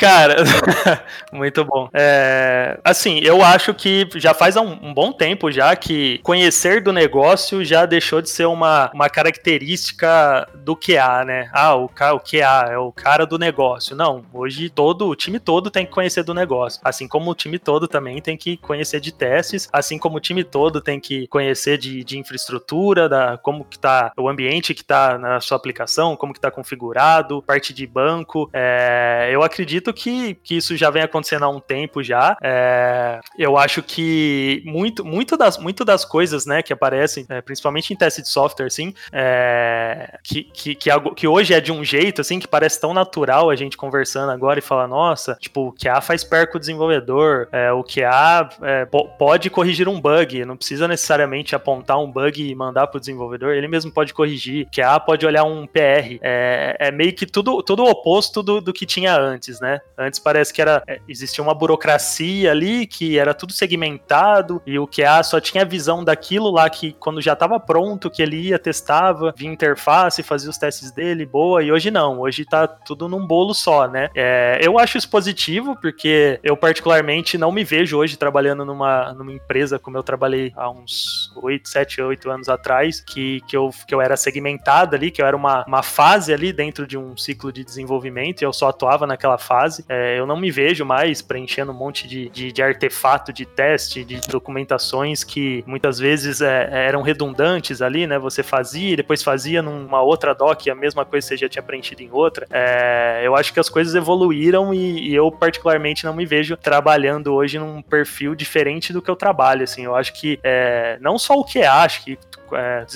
Cara, muito bom. É, assim, eu acho que já faz um, um, bom tempo já que conhecer do negócio já deixou de ser uma, uma característica do QA, né? Ah, o, o QA é o cara do negócio. Não, hoje todo o time todo tem que conhecer do negócio. Assim como o time todo também tem que conhecer de testes, assim como o time todo tem que conhecer de, de infraestrutura, da, como que tá o ambiente que tá na sua aplicação, como que tá configurado, parte de banco. É, eu acredito que, que isso já vem acontecendo há um tempo já. É, eu acho que muito, muito, das, muito das coisas né, que aparecem, é, principalmente em teste de software, assim, é, que, que, que, que, hoje é de um jeito, assim, que parece tão natural a gente conversando agora e falar, nossa, tipo, o QA faz perco o desenvolvedor, é, o QA é, pode corrigir um bug, não precisa necessariamente apontar um bug e mandar para o desenvolvedor, ele mesmo pode corrigir, QA pode olhar um PR, é, é meio que tudo, tudo o oposto do, do que tinha antes, né? Antes parece que era é, existia uma burocracia ali que era tudo segmentado e o QA só tinha visão daquilo lá que quando já estava pronto que ele ia testava, via interface, fazia os testes dele, boa. E hoje não, hoje tá tudo num bolo só, né? É, eu acho isso positivo porque eu particularmente não me vejo hoje trabalhando numa, numa empresa como eu trabalhei há uns 8, 7, 8 anos atrás, que, que, eu, que eu era segmentado ali, que eu era uma, uma fase ali dentro de um ciclo de desenvolvimento e eu só atuava naquela fase. É, eu não me vejo mais preenchendo um monte de, de, de, artefato de teste, de documentações que muitas vezes é, eram redundantes ali, né? Você fazia e depois fazia numa outra doc a mesma coisa você já tinha preenchido em outra. É, eu acho que as coisas evoluíram e, e, eu particularmente não me vejo trabalhando hoje num perfil diferente do que eu trabalho, assim. Eu acho que é, não só o que acho que é,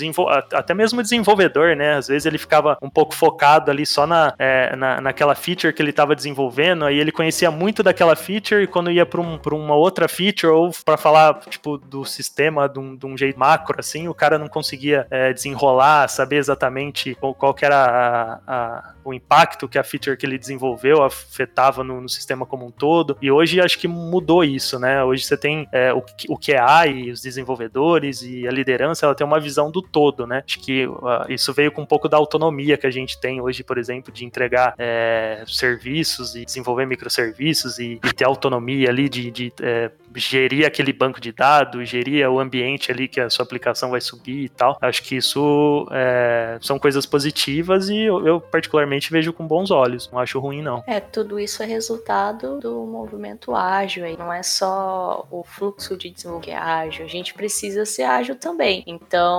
até mesmo desenvolvedor, né? Às vezes ele ficava um pouco focado ali só na, é, na, naquela feature que ele estava desenvolvendo, aí ele conhecia muito daquela feature e quando ia para um, uma outra feature ou para falar tipo do sistema de um, de um, jeito macro assim, o cara não conseguia é, desenrolar, saber exatamente qual, qual que era a, a, o impacto que a feature que ele desenvolveu afetava no, no, sistema como um todo. E hoje acho que mudou isso, né? Hoje você tem é, o, o QA e os desenvolvedores e a liderança, ela tem uma visão do todo, né? Acho que uh, isso veio com um pouco da autonomia que a gente tem hoje, por exemplo, de entregar é, serviços e desenvolver microserviços e, e, ter autonomia ali de, de é, gerir aquele banco de dados, gerir o ambiente ali que a sua aplicação vai subir e tal. Acho que isso é, são coisas positivas e eu, eu, particularmente vejo com bons olhos. Não acho ruim, não. É, tudo isso é resultado do movimento ágil aí. Não é só o fluxo de desenvolvimento ágil. A gente precisa ser ágil também. Então,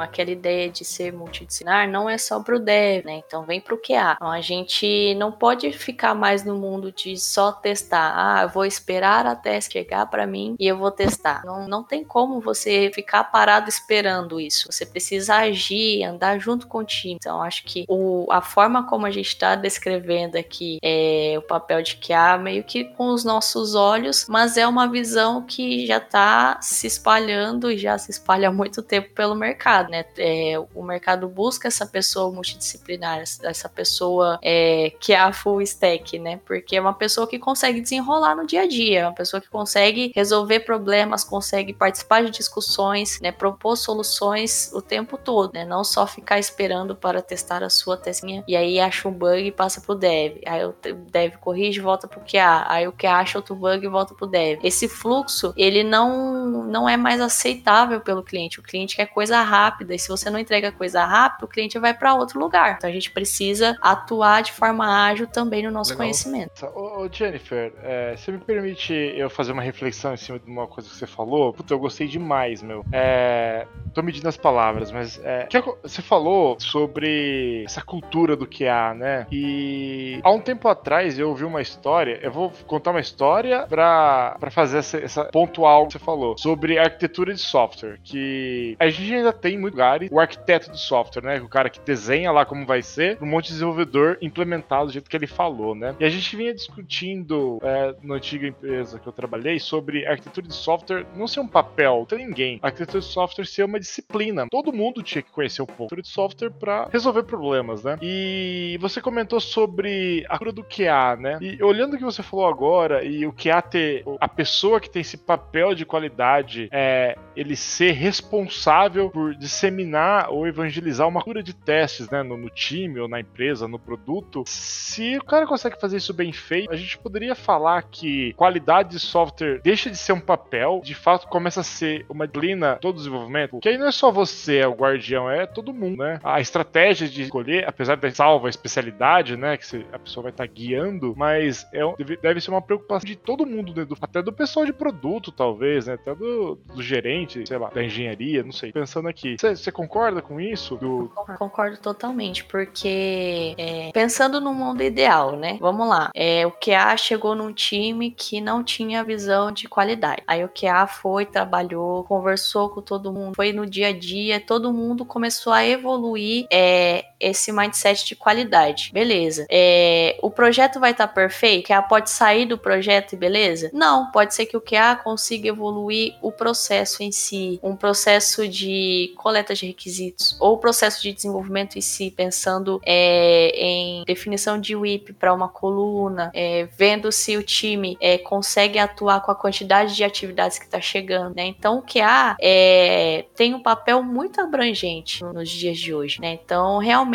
aquela ideia de ser multidisciplinar não é só pro dev, né? Então, vem pro QA. Então, a gente não pode ficar mais no mundo de só testar. Ah, eu vou esperar até chegar para para mim e eu vou testar. Não, não tem como você ficar parado esperando isso. Você precisa agir, andar junto com o time. Então, acho que o, a forma como a gente está descrevendo aqui é, o papel de QA meio que com os nossos olhos, mas é uma visão que já está se espalhando e já se espalha há muito tempo pelo mercado, né? É, o mercado busca essa pessoa multidisciplinar, essa pessoa é, que é a full stack, né? Porque é uma pessoa que consegue desenrolar no dia a dia, é uma pessoa que consegue resolver problemas, consegue participar de discussões, né, propor soluções o tempo todo, né, não só ficar esperando para testar a sua testinha e aí acha um bug e passa pro dev, aí o dev corrige volta pro QA, aí o QA acha outro bug e volta pro dev. Esse fluxo, ele não, não é mais aceitável pelo cliente, o cliente quer coisa rápida e se você não entrega coisa rápida, o cliente vai para outro lugar. Então a gente precisa atuar de forma ágil também no nosso Legal. conhecimento. Ô, Jennifer, é, você me permite eu fazer uma reflexão em cima de uma coisa que você falou. Puta, eu gostei demais, meu. É. Tô medindo as palavras, mas é. Que você falou sobre essa cultura do que há, né? E há um tempo atrás eu ouvi uma história. Eu vou contar uma história pra, pra fazer essa, essa pontual que você falou sobre arquitetura de software. Que a gente ainda tem muito lugares o arquiteto do software, né? O cara que desenha lá como vai ser, um monte de desenvolvedor implementado do jeito que ele falou, né? E a gente vinha discutindo é, na antiga empresa que eu trabalhei sobre arquitetura de software não ser um papel para ninguém. A arquitetura de software ser uma disciplina. Todo mundo tinha que conhecer um pouco de software para resolver problemas, né? E você comentou sobre a cura do QA, né? E olhando o que você falou agora e o QA ter a pessoa que tem esse papel de qualidade é, ele ser responsável por disseminar ou evangelizar uma cura de testes, né, no, no, time ou na empresa, no produto. Se o cara consegue fazer isso bem feito, a gente poderia falar que qualidade de software deixa de ser um papel, de fato começa a ser uma disciplina todo desenvolvimento, que aí não é só você é o guardião, é todo mundo, né? A estratégia de escolher, apesar de salva a especialidade, né, que a pessoa vai estar tá guiando, mas é, deve, deve ser uma preocupação de todo mundo, né, do, até do pessoal de produto, talvez, né, até do, do gerente, sei lá, da engenharia, não sei. Pensando aqui, você concorda com isso? Do... Concordo totalmente, porque é, pensando no mundo ideal, né? Vamos lá. É, o QA chegou num time que não tinha visão de qualidade. Aí o QA foi, trabalhou, conversou com todo mundo, foi no dia a dia, todo mundo começou a evoluir é, esse mindset de qualidade. Beleza. É, o projeto vai estar tá perfeito? O QA pode sair do projeto e beleza? Não, pode ser que o QA consiga evoluir o processo em si, um processo de coleta de requisitos, ou o processo de desenvolvimento em si, pensando é, em definição de WIP para uma coluna, é, vendo se o time é, consegue atuar com a quantidade de atividades que está chegando. Né? Então, o QA é, tem um papel muito abrangente nos dias de hoje. Né? Então, realmente,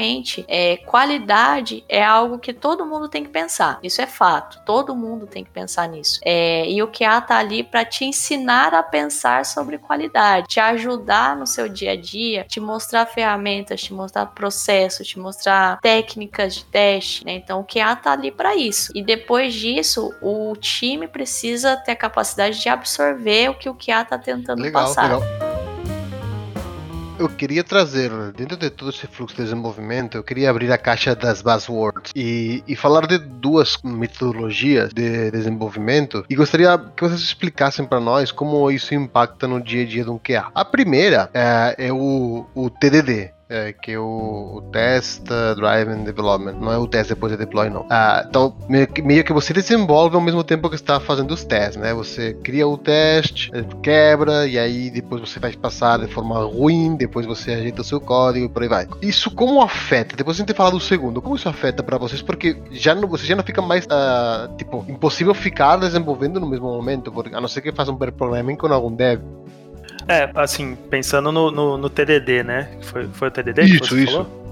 é, qualidade é algo que todo mundo tem que pensar. Isso é fato. Todo mundo tem que pensar nisso. É, e o QA está ali para te ensinar a pensar sobre qualidade, te ajudar no seu dia a dia, te mostrar ferramentas, te mostrar processos, te mostrar técnicas de teste, né? Então o QA tá ali para isso. E depois disso, o time precisa ter a capacidade de absorver o que o QA tá tentando legal, passar. Legal eu queria trazer, dentro de todo esse fluxo de desenvolvimento, eu queria abrir a caixa das buzzwords e, e falar de duas metodologias de desenvolvimento e gostaria que vocês explicassem para nós como isso impacta no dia a dia de um QA. A primeira é, é o, o TDD, é, que é o, o Test Driven Development, não é o teste depois de deploy, não. Ah, então, meio que, meio que você desenvolve ao mesmo tempo que está fazendo os testes, né? Você cria o teste, quebra, e aí depois você vai passar de forma ruim, depois você ajeita o seu código e por aí vai. Isso como afeta? Depois a gente fala do segundo, como isso afeta para vocês? Porque já não, você já não fica mais, uh, tipo, impossível ficar desenvolvendo no mesmo momento, porque, a não ser que faça um pair programming com algum dev. É, assim, pensando no, no, no TDD, né? Foi, foi o TDD isso, que você isso. falou?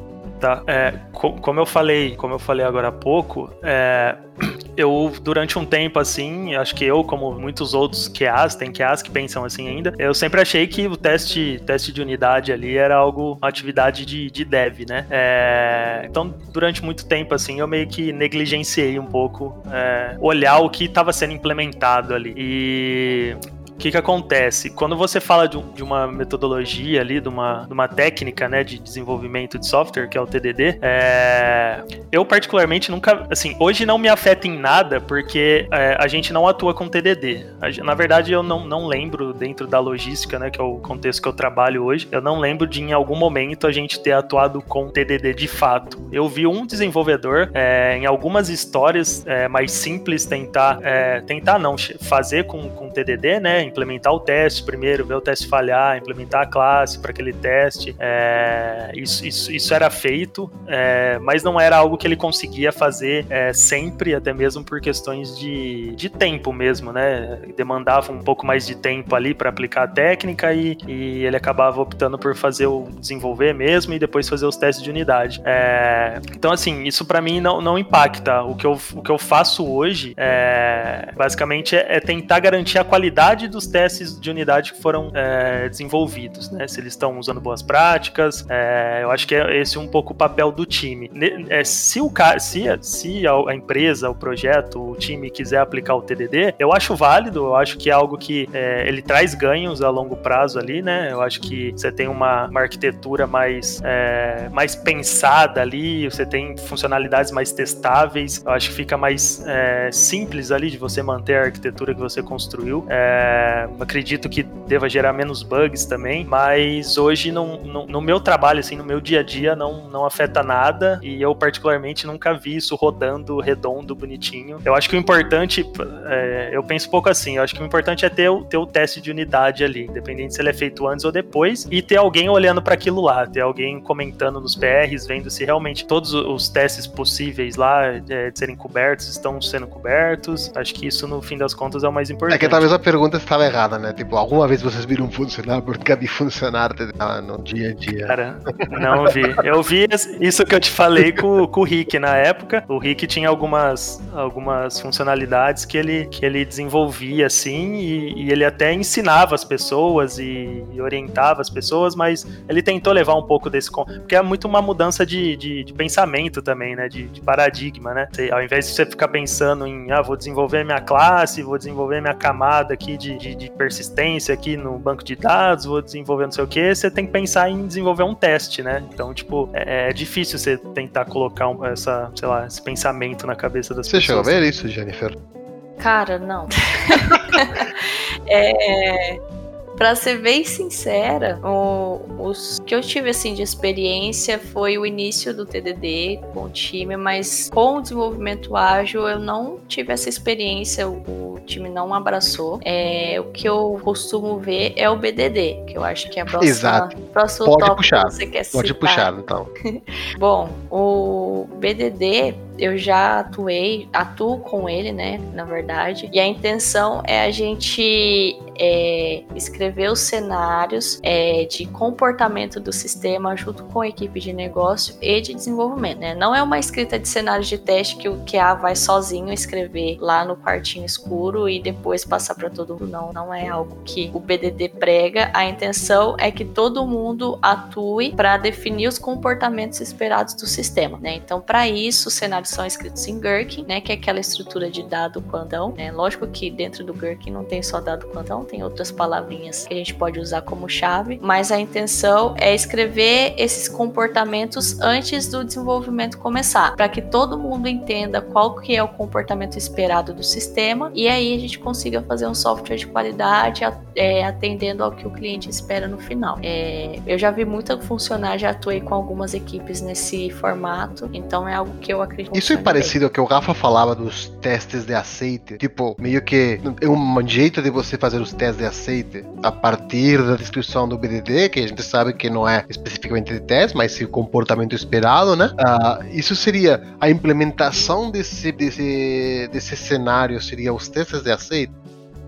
Tá, é, co como eu falei, como eu falei agora há pouco, é, eu durante um tempo assim, acho que eu, como muitos outros QAs, tem QAs que pensam assim ainda, eu sempre achei que o teste, teste de unidade ali era algo, uma atividade de, de dev, né? É, então, durante muito tempo assim, eu meio que negligenciei um pouco é, olhar o que estava sendo implementado ali. E que, que acontece? Quando você fala de, de, uma metodologia ali, de uma, de uma técnica né, de desenvolvimento de software, que é o TDD, é... eu particularmente nunca, assim, hoje não me afeta em nada, porque é, a gente não atua com TDD. Na verdade, eu não, não lembro, dentro da logística, né, que é o contexto que eu trabalho hoje, eu não lembro de em algum momento a gente ter atuado com TDD de fato. Eu vi um desenvolvedor é, em algumas histórias é, mais simples tentar, é, tentar não, fazer com, com TDD, né, implementar o teste primeiro, ver o teste falhar, implementar a classe para aquele teste. É, isso, isso, isso, era feito, é, mas não era algo que ele conseguia fazer é, sempre, até mesmo por questões de, de tempo mesmo, né? Demandava um pouco mais de tempo ali para aplicar a técnica e, e, ele acabava optando por fazer o desenvolver mesmo e depois fazer os testes de unidade. É, então, assim, isso para mim não, não impacta. O que, eu, o que eu faço hoje, é, basicamente, é, é tentar garantir a qualidade dos testes de unidade que foram é, desenvolvidos, né? Se eles estão usando boas práticas, é, eu acho que é esse um pouco o papel do time. É, se o se, se a, empresa, o projeto, o time quiser aplicar o TDD, eu acho válido, eu acho que é algo que é, ele traz ganhos a longo prazo ali, né? Eu acho que você tem uma, uma arquitetura mais, é, mais pensada ali, você tem funcionalidades mais testáveis, eu acho que fica mais é, simples ali de você manter a arquitetura que você construiu. É, é, acredito que deva gerar menos bugs também, mas hoje não, não, no meu trabalho, assim, no meu dia a dia, não, não afeta nada e eu particularmente nunca vi isso rodando redondo, bonitinho. Eu acho que o importante, é, eu penso um pouco assim, eu acho que o importante é ter, ter o teste de unidade ali, independente se ele é feito antes ou depois, e ter alguém olhando para aquilo lá, ter alguém comentando nos PRs, vendo se realmente todos os testes possíveis lá é, de serem cobertos estão sendo cobertos. Acho que isso, no fim das contas, é o mais importante. É que talvez a pergunta estava errada, né? Tipo, alguma vez vocês viram funcionar porque de funcionar no dia a dia? Cara, não vi. Eu vi isso que eu te falei com, com o Rick na época. O Rick tinha algumas, algumas funcionalidades que ele, que ele desenvolvia assim e, e ele até ensinava as pessoas e, e, orientava as pessoas, mas ele tentou levar um pouco desse. Porque é muito uma mudança de, de, de pensamento também, né? De, de paradigma, né? Você, ao invés de você ficar pensando em, ah, vou desenvolver minha classe, vou desenvolver minha camada aqui de, de, de persistência aqui no banco de dados, vou desenvolver não sei o que, você tem que pensar em desenvolver um teste, né? Então, tipo, é, é difícil você tentar colocar um, essa, sei lá, esse pensamento na cabeça das você pessoas. Você chegou a ver isso, Jennifer? Cara, não. é, Pra ser bem sincera, o, os que eu tive assim de experiência foi o início do TDD com o time, mas com o desenvolvimento ágil eu não tive essa experiência, o, o time não abraçou. É, o que eu costumo ver é o BDD, que eu acho que é a próxima, Exato. próximo Pode puxar. que você quer Pode citar. puxar, então. Bom, o BDD eu já atuei, atuo com ele, né, na verdade, e a intenção é a gente é, escrever os cenários é, de comportamento do sistema junto com a equipe de negócio e de desenvolvimento, né? Não é uma escrita de cenários de teste que o QA vai sozinho escrever lá no quartinho escuro e depois passar para todo mundo. Não, não é algo que o BDD prega. A intenção é que todo mundo atue para definir os comportamentos esperados do sistema, né? Então, para isso, os cenários são escritos em Gherkin, né? Que é aquela estrutura de dado quantão, né? Lógico que dentro do Gherkin não tem só dado quantão, tem outras palavrinhas que a gente pode usar como chave, mas a intenção é escrever esses comportamentos antes do desenvolvimento começar, para que todo mundo entenda qual que é o comportamento esperado do sistema e aí a gente consiga fazer um software de qualidade é, atendendo ao que o cliente espera no final. É, eu já vi muito funcionar, já atuei com algumas equipes nesse formato, então é algo que eu acredito. Isso é parecido ao que o Rafa falava dos testes de aceite, tipo, meio que um jeito de você fazer os testes de aceite a partir da descrição do BDD, que a gente sabe que não é especificamente de teste, mas sim o comportamento esperado, né? Uh, isso seria a implementação desse, desse, desse cenário, seria os testes de aceite?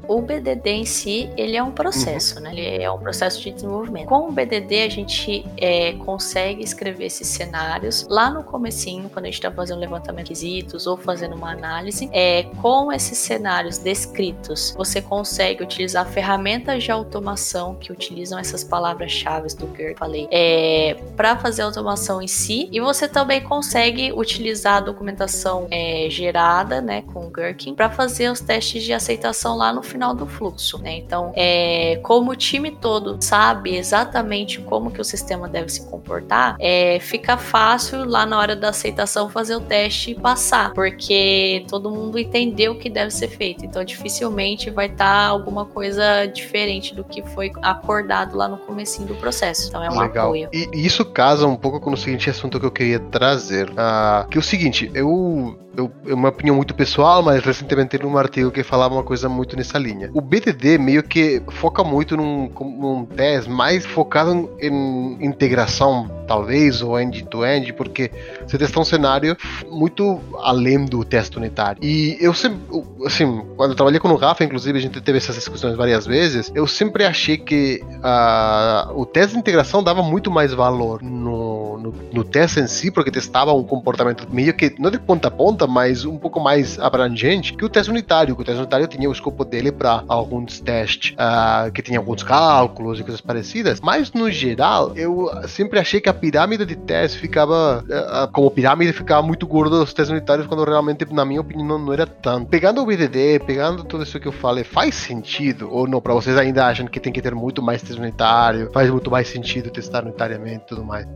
O BDD em si, ele é um processo, uhum. né? Ele é um processo de desenvolvimento. Com o BDD, a gente é, consegue escrever esses cenários lá no comecinho, quando a gente está fazendo levantamento de requisitos ou fazendo uma análise. É, com esses cenários descritos, você consegue utilizar ferramentas de automação que utilizam essas palavras-chave do GER, falei, é, para fazer a automação em si. E você também consegue utilizar a documentação é, gerada, né, com o Gherkin, para fazer os testes de aceitação lá no final final do fluxo, né? Então, é, como o time todo sabe exatamente como que o sistema deve se comportar, é, fica fácil lá na hora da aceitação fazer o teste e passar, porque todo mundo entendeu o que deve ser feito. Então, dificilmente vai estar tá alguma coisa diferente do que foi acordado lá no comecinho do processo. Então, é um Legal. apoio. E isso casa um pouco com o seguinte assunto que eu queria trazer, uh, que é o seguinte, eu eu, é uma opinião muito pessoal, mas recentemente li um artigo que falava uma coisa muito nessa linha. O BDD meio que foca muito num, num teste mais focado em integração, talvez, ou end-to-end, porque você testar um cenário muito além do teste unitário. E eu sempre, assim, quando eu trabalhei com o Rafa, inclusive, a gente teve essas discussões várias vezes, eu sempre achei que uh, o teste de integração dava muito mais valor no, no, no teste em si, porque testava um comportamento meio que, não de ponta a ponta, mas um pouco mais abrangente que o teste unitário. Que o teste unitário tinha o escopo dele para alguns testes uh, que tinha alguns cálculos e coisas parecidas. Mas no geral, eu sempre achei que a pirâmide de testes ficava uh, como pirâmide ficava muito gorda dos testes unitários quando realmente, na minha opinião, não era tanto. Pegando o BDD, pegando tudo isso que eu falei, faz sentido ou não? Para vocês ainda acham que tem que ter muito mais teste unitário? Faz muito mais sentido testar unitariamente e tudo mais?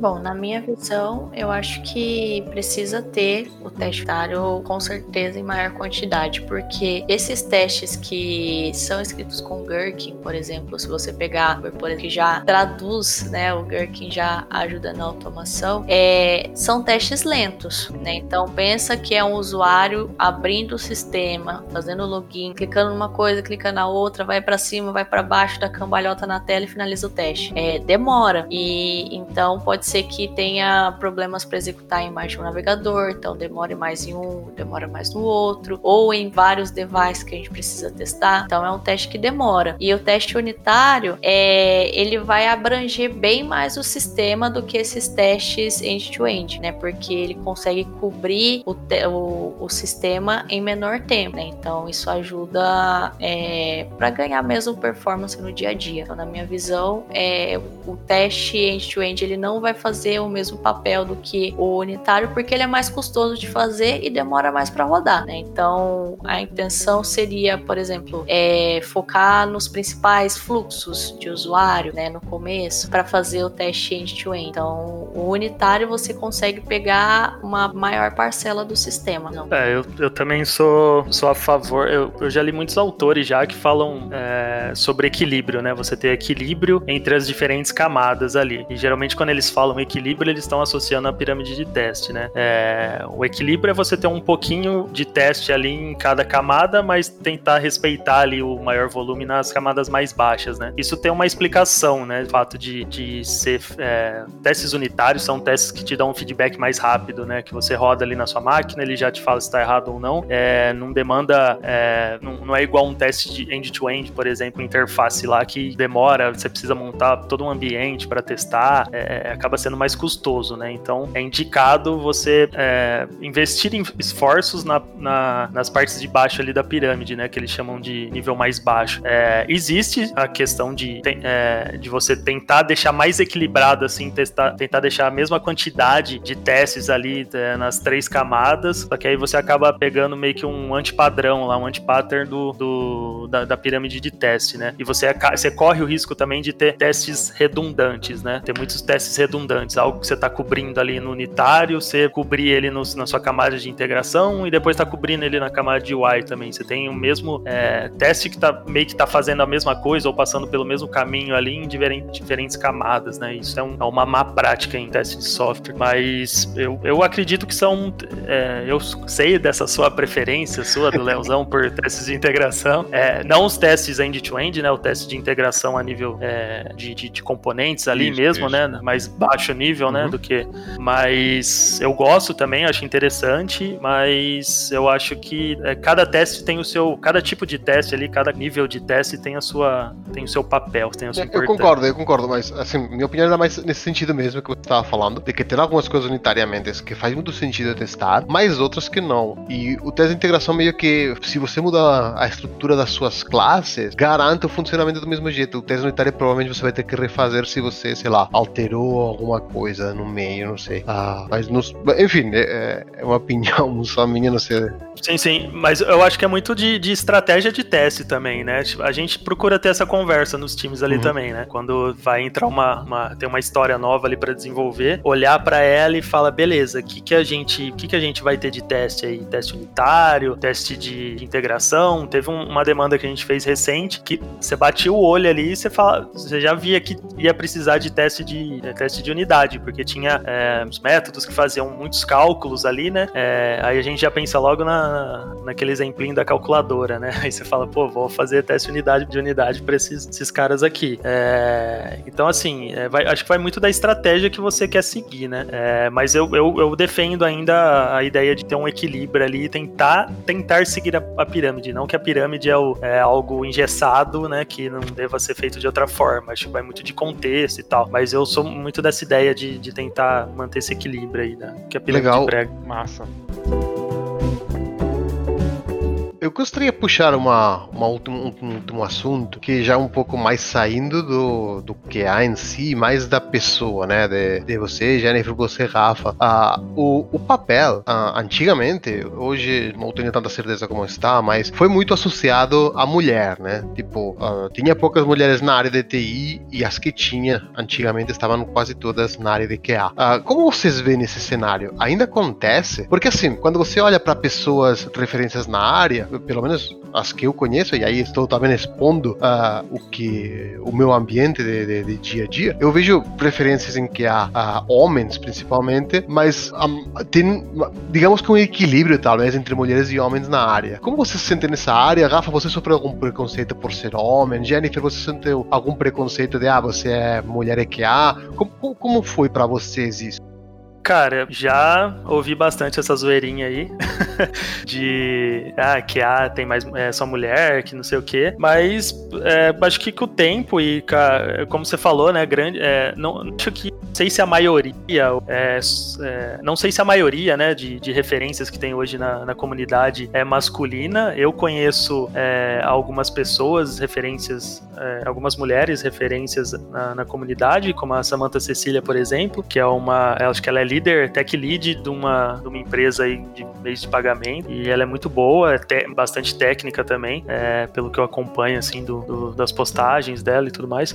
Bom, na minha visão, eu acho que precisa ter o teste unitário com certeza em maior quantidade, porque esses testes que são escritos com Gherkin, por exemplo, se você pegar, por exemplo, que já traduz, né, o Gherkin já ajuda na automação, é, são testes lentos, né? Então pensa que é um usuário abrindo o sistema, fazendo login, clicando numa coisa, clicando na outra, vai para cima, vai para baixo, da cambalhota na tela e finaliza o teste. É, demora e então pode pode ser que tenha problemas para executar em mais de um navegador, então demore mais em um, demora mais no outro, ou em vários devices que a gente precisa testar. Então é um teste que demora. E o teste unitário, é, ele vai abranger bem mais o sistema do que esses testes end-to-end, -end, né? Porque ele consegue cobrir o, o, o sistema em menor tempo, né? Então isso ajuda é, para ganhar mesmo performance no dia a dia. Então, na minha visão, é, o teste end-to-end -end, ele não vai fazer o mesmo papel do que o unitário, porque ele é mais custoso de fazer e demora mais para rodar. Né? Então, a intenção seria, por exemplo, é, focar nos principais fluxos de usuário né, no começo para fazer o teste end-to-end. -end. Então, o unitário você consegue pegar uma maior parcela do sistema. Não? É, eu, eu também sou, sou a favor. Eu, eu já li muitos autores já que falam é, sobre equilíbrio, né? Você ter equilíbrio entre as diferentes camadas ali. E geralmente quando eles falam equilíbrio, eles estão associando a pirâmide de teste, né? É, o equilíbrio é você ter um pouquinho de teste ali em cada camada, mas tentar respeitar ali o maior volume nas camadas mais baixas, né? Isso tem uma explicação, né? O fato de, de ser é, testes unitários são testes que te dão um feedback mais rápido, né? Que você roda ali na sua máquina, ele já te fala se está errado ou não. É, não demanda, é, não, não, é igual um teste de end-to-end, -end, por exemplo, interface lá que demora, você precisa montar todo um ambiente para testar, é, acaba sendo mais custoso, né? Então é indicado você é, investir em esforços na, na, nas partes de baixo ali da pirâmide, né? Que eles chamam de nível mais baixo. É, existe a questão de, é, de você tentar deixar mais equilibrado, assim, testar, tentar deixar a mesma quantidade de testes ali é, nas três camadas, só que aí você acaba pegando meio que um antipadrão lá, um antipattern do, do da, da, pirâmide de teste, né? E você, você corre o risco também de ter testes redundantes, né? Ter muitos testes redundantes, algo que você está cobrindo ali no unitário, você cobrir ele no, na sua camada de integração e depois está cobrindo ele na camada de UI também. Você tem o mesmo é, teste que tá meio que está fazendo a mesma coisa ou passando pelo mesmo caminho ali em diferentes, diferentes camadas, né? Isso é, um, é, uma má prática em teste de software, mas eu, eu acredito que são. É, eu sei dessa sua preferência, sua do Leozão, por testes de integração. É, não os testes end-to-end, -end, né? O teste de integração a nível é, de, de, de, componentes ali isso, mesmo, isso. né? Mais baixo nível, né, uhum. Do que. Mas eu gosto também, acho interessante, mas eu acho que é, cada teste tem o seu. Cada tipo de teste ali, cada nível de teste tem a sua. tem o seu papel, tem a sua Eu concordo, eu concordo, mas assim, minha opinião era mais nesse sentido mesmo que você estava falando, de que tem algumas coisas unitariamente que faz muito sentido testar, mas outras que não. E o teste de integração meio que, se você mudar a estrutura das suas classes, garante o funcionamento do mesmo jeito. O teste unitário provavelmente você vai ter que refazer se você, sei lá, alterou alguma coisa no meio, não sei. Ah, mas, nos, enfim, é, é, uma opinião só minha, não sei. Sim, sim, mas eu acho que é muito de, de estratégia de teste também, né? Tipo, a gente procura ter essa conversa nos times ali uhum. também, né? Quando vai entrar uma, uma tem uma história nova ali para desenvolver, olhar para ela e fala, beleza, o que que a gente, que que a gente vai ter de teste aí? Teste unitário, teste de integração. Teve um, uma demanda que a gente fez recente que você batia o olho ali e você fala, você já via que ia precisar de teste de é, teste de unidade, porque tinha é, os métodos que faziam muitos cálculos ali, né? É, aí a gente já pensa logo na, naquele exemplinho da calculadora, né? Aí você fala, pô, vou fazer teste unidade de unidade para esses, esses, caras aqui. É, então, assim, vai, acho que vai muito da estratégia que você quer seguir, né? Mas eu, eu, eu, defendo ainda a ideia de ter um equilíbrio ali e tentar, tentar seguir a, a pirâmide. Não que a pirâmide é, o, é, algo engessado, né? Que não deva ser feito de outra forma. Acho que vai muito de contexto e tal. Mas eu sou muito dessa ideia de, de tentar manter esse equilíbrio aí, né? Que a pirâmide Legal. prega. Massa. Eu gostaria de puxar uma, uma último, um último assunto que já é um pouco mais saindo do, do que há em si, mais da pessoa, né? De, de você, Jennifer, você, Rafa. Ah, o, o papel, ah, antigamente, hoje não tenho tanta certeza como está, mas foi muito associado à mulher, né? Tipo, ah, tinha poucas mulheres na área de TI e as que tinha antigamente estavam quase todas na área de QA. Ah, como vocês veem nesse cenário? Ainda acontece? Porque assim, quando você olha para pessoas, referências na área, pelo menos as que eu conheço, e aí estou também expondo uh, o que o meu ambiente de, de, de, dia a dia, eu vejo preferências em que há homens, principalmente, mas um, tem, digamos que um equilíbrio, talvez, entre mulheres e homens na área. Como você se sente nessa área? Rafa, você sofreu algum preconceito por ser homem? Jennifer, você sentiu algum preconceito de, ah, você é mulher EQA? Como, como foi para vocês isso? Cara, já ouvi bastante essa zoeirinha aí de ah, que ah, tem mais é, só mulher, que não sei o quê. Mas é, acho que com o tempo e como você falou, né, grande, é, não acho que sei se a maioria, é, é, não sei se a maioria, né, de, de referências que tem hoje na, na comunidade é masculina. Eu conheço é, algumas pessoas, referências, é, algumas mulheres referências na, na, comunidade, como a Samantha Cecília, por exemplo, que é uma, acho que ela é líder, tech lead de uma, de uma empresa aí de meios de pagamento e ela é muito boa, é te, bastante técnica também, é, pelo que eu acompanho assim do, do, das postagens dela e tudo mais.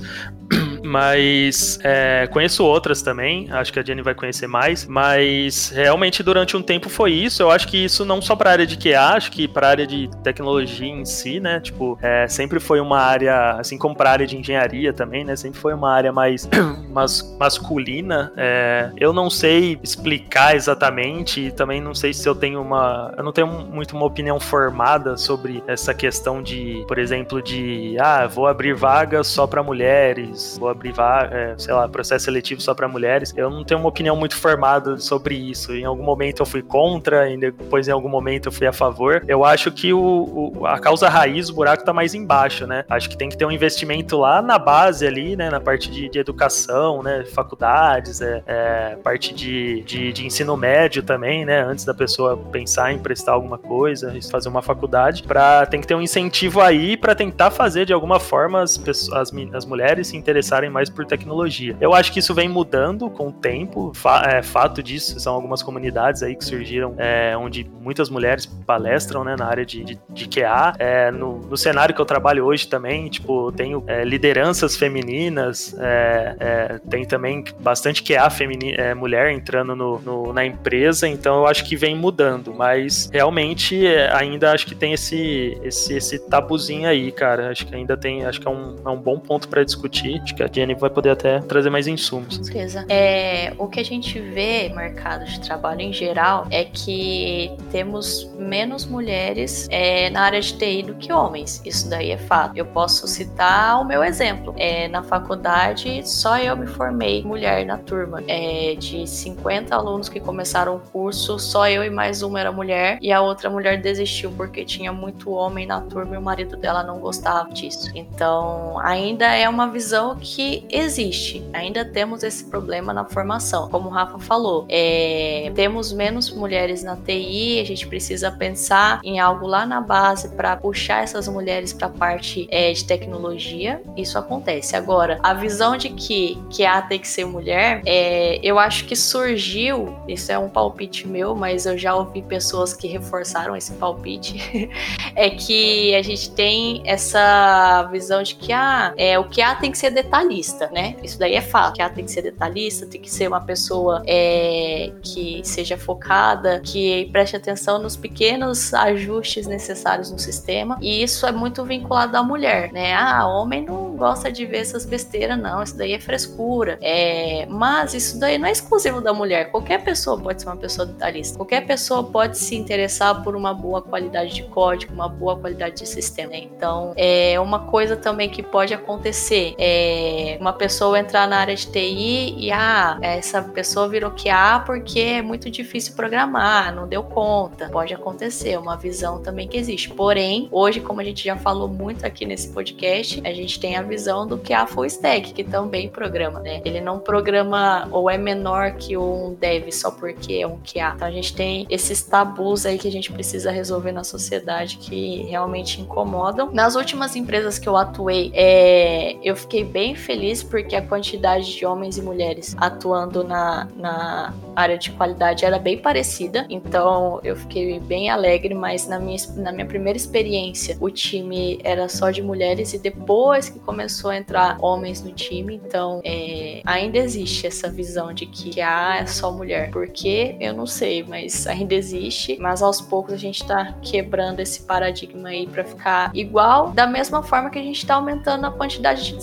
Mas é, conheço outras também, acho que a Jenny vai conhecer mais, mas realmente durante um tempo foi isso. Eu acho que isso não só para a área de QA, acho que para a área de tecnologia em si, né? Tipo, é, sempre foi uma área, assim como para a área de engenharia também, né? Sempre foi uma área mais mas, masculina. É, eu não sei explicar exatamente e também não sei se eu tenho uma. Eu não tenho muito uma opinião formada sobre essa questão de, por exemplo, de ah, vou abrir vagas só para mulheres, vou abrir, é, sei lá, processo seletivo só para mulheres. Eu não tenho uma opinião muito formada sobre isso. Em algum momento eu fui contra, e depois em algum momento eu fui a favor. Eu acho que o, o a causa raiz, o buraco tá mais embaixo, né? Acho que tem que ter um investimento lá na base ali, né? Na parte de, de educação, né? Faculdades, é, é parte de, de, de, ensino médio também, né? Antes da pessoa pensar em prestar alguma coisa, fazer uma faculdade, para tem que ter um incentivo aí para tentar fazer de alguma forma as, as, as mulheres se interessarem interessarem mais por tecnologia. Eu acho que isso vem mudando com o tempo. Fa é, fato disso, são algumas comunidades aí que surgiram é, onde muitas mulheres palestram né, na área de, de, de QA. É, no, no, cenário que eu trabalho hoje também, tipo, tenho é, lideranças femininas, é, é, tem também bastante QA feminina, é, mulher entrando no, no, na empresa, então eu acho que vem mudando, mas realmente ainda acho que tem esse, esse, esse tabuzinho aí, cara. Acho que ainda tem, acho que é um, é um bom ponto para discutir. Acho que a Jenny vai poder até trazer mais insumos. Com certeza. É, o que a gente vê no mercado de trabalho em geral é que temos menos mulheres é, na área de TI do que homens. Isso daí é fato. Eu posso citar o meu exemplo. É, na faculdade, só eu me formei mulher na turma. É, de 50 alunos que começaram o curso, só eu e mais uma era mulher. E a outra mulher desistiu porque tinha muito homem na turma e o marido dela não gostava disso. Então, ainda é uma visão que que existe. Ainda temos esse problema na formação. Como o Rafa falou, é, temos menos mulheres na TI, a gente precisa pensar em algo lá na base para puxar essas mulheres para a parte é, de tecnologia. Isso acontece. Agora, a visão de que, que a tem que ser mulher, é, eu acho que surgiu, isso é um palpite meu, mas eu já ouvi pessoas que reforçaram esse palpite, é que a gente tem essa visão de que ah, é, o que a tem que ser detalhado detalhista, né? Isso daí é fato. Que ela tem que ser detalhista, tem que ser uma pessoa é, que seja focada, que preste atenção nos pequenos ajustes necessários no sistema. E isso é muito vinculado à mulher, né? Ah, homem não gosta de ver essas besteiras, não. Isso daí é frescura. É, mas isso daí não é exclusivo da mulher. Qualquer pessoa pode ser uma pessoa detalhista. Qualquer pessoa pode se interessar por uma boa qualidade de código, uma boa qualidade de sistema. Né? Então, é uma coisa também que pode acontecer. É, uma pessoa entrar na área de TI e ah, essa pessoa virou QA porque é muito difícil programar, não deu conta. Pode acontecer, uma visão também que existe. Porém, hoje, como a gente já falou muito aqui nesse podcast, a gente tem a visão do QA full stack, que também programa, né? Ele não programa ou é menor que um dev só porque é um QA. Então a gente tem esses tabus aí que a gente precisa resolver na sociedade que realmente incomodam. Nas últimas empresas que eu atuei, é, eu fiquei bem feliz porque a quantidade de homens e mulheres atuando na, na área de qualidade era bem parecida, então eu fiquei bem alegre, mas na minha, na minha primeira experiência o time era só de mulheres e depois que começou a entrar homens no time, então é, ainda existe essa visão de que A é só mulher. Porque eu não sei, mas ainda existe, mas aos poucos a gente tá quebrando esse paradigma aí para ficar igual, da mesma forma que a gente tá aumentando a quantidade de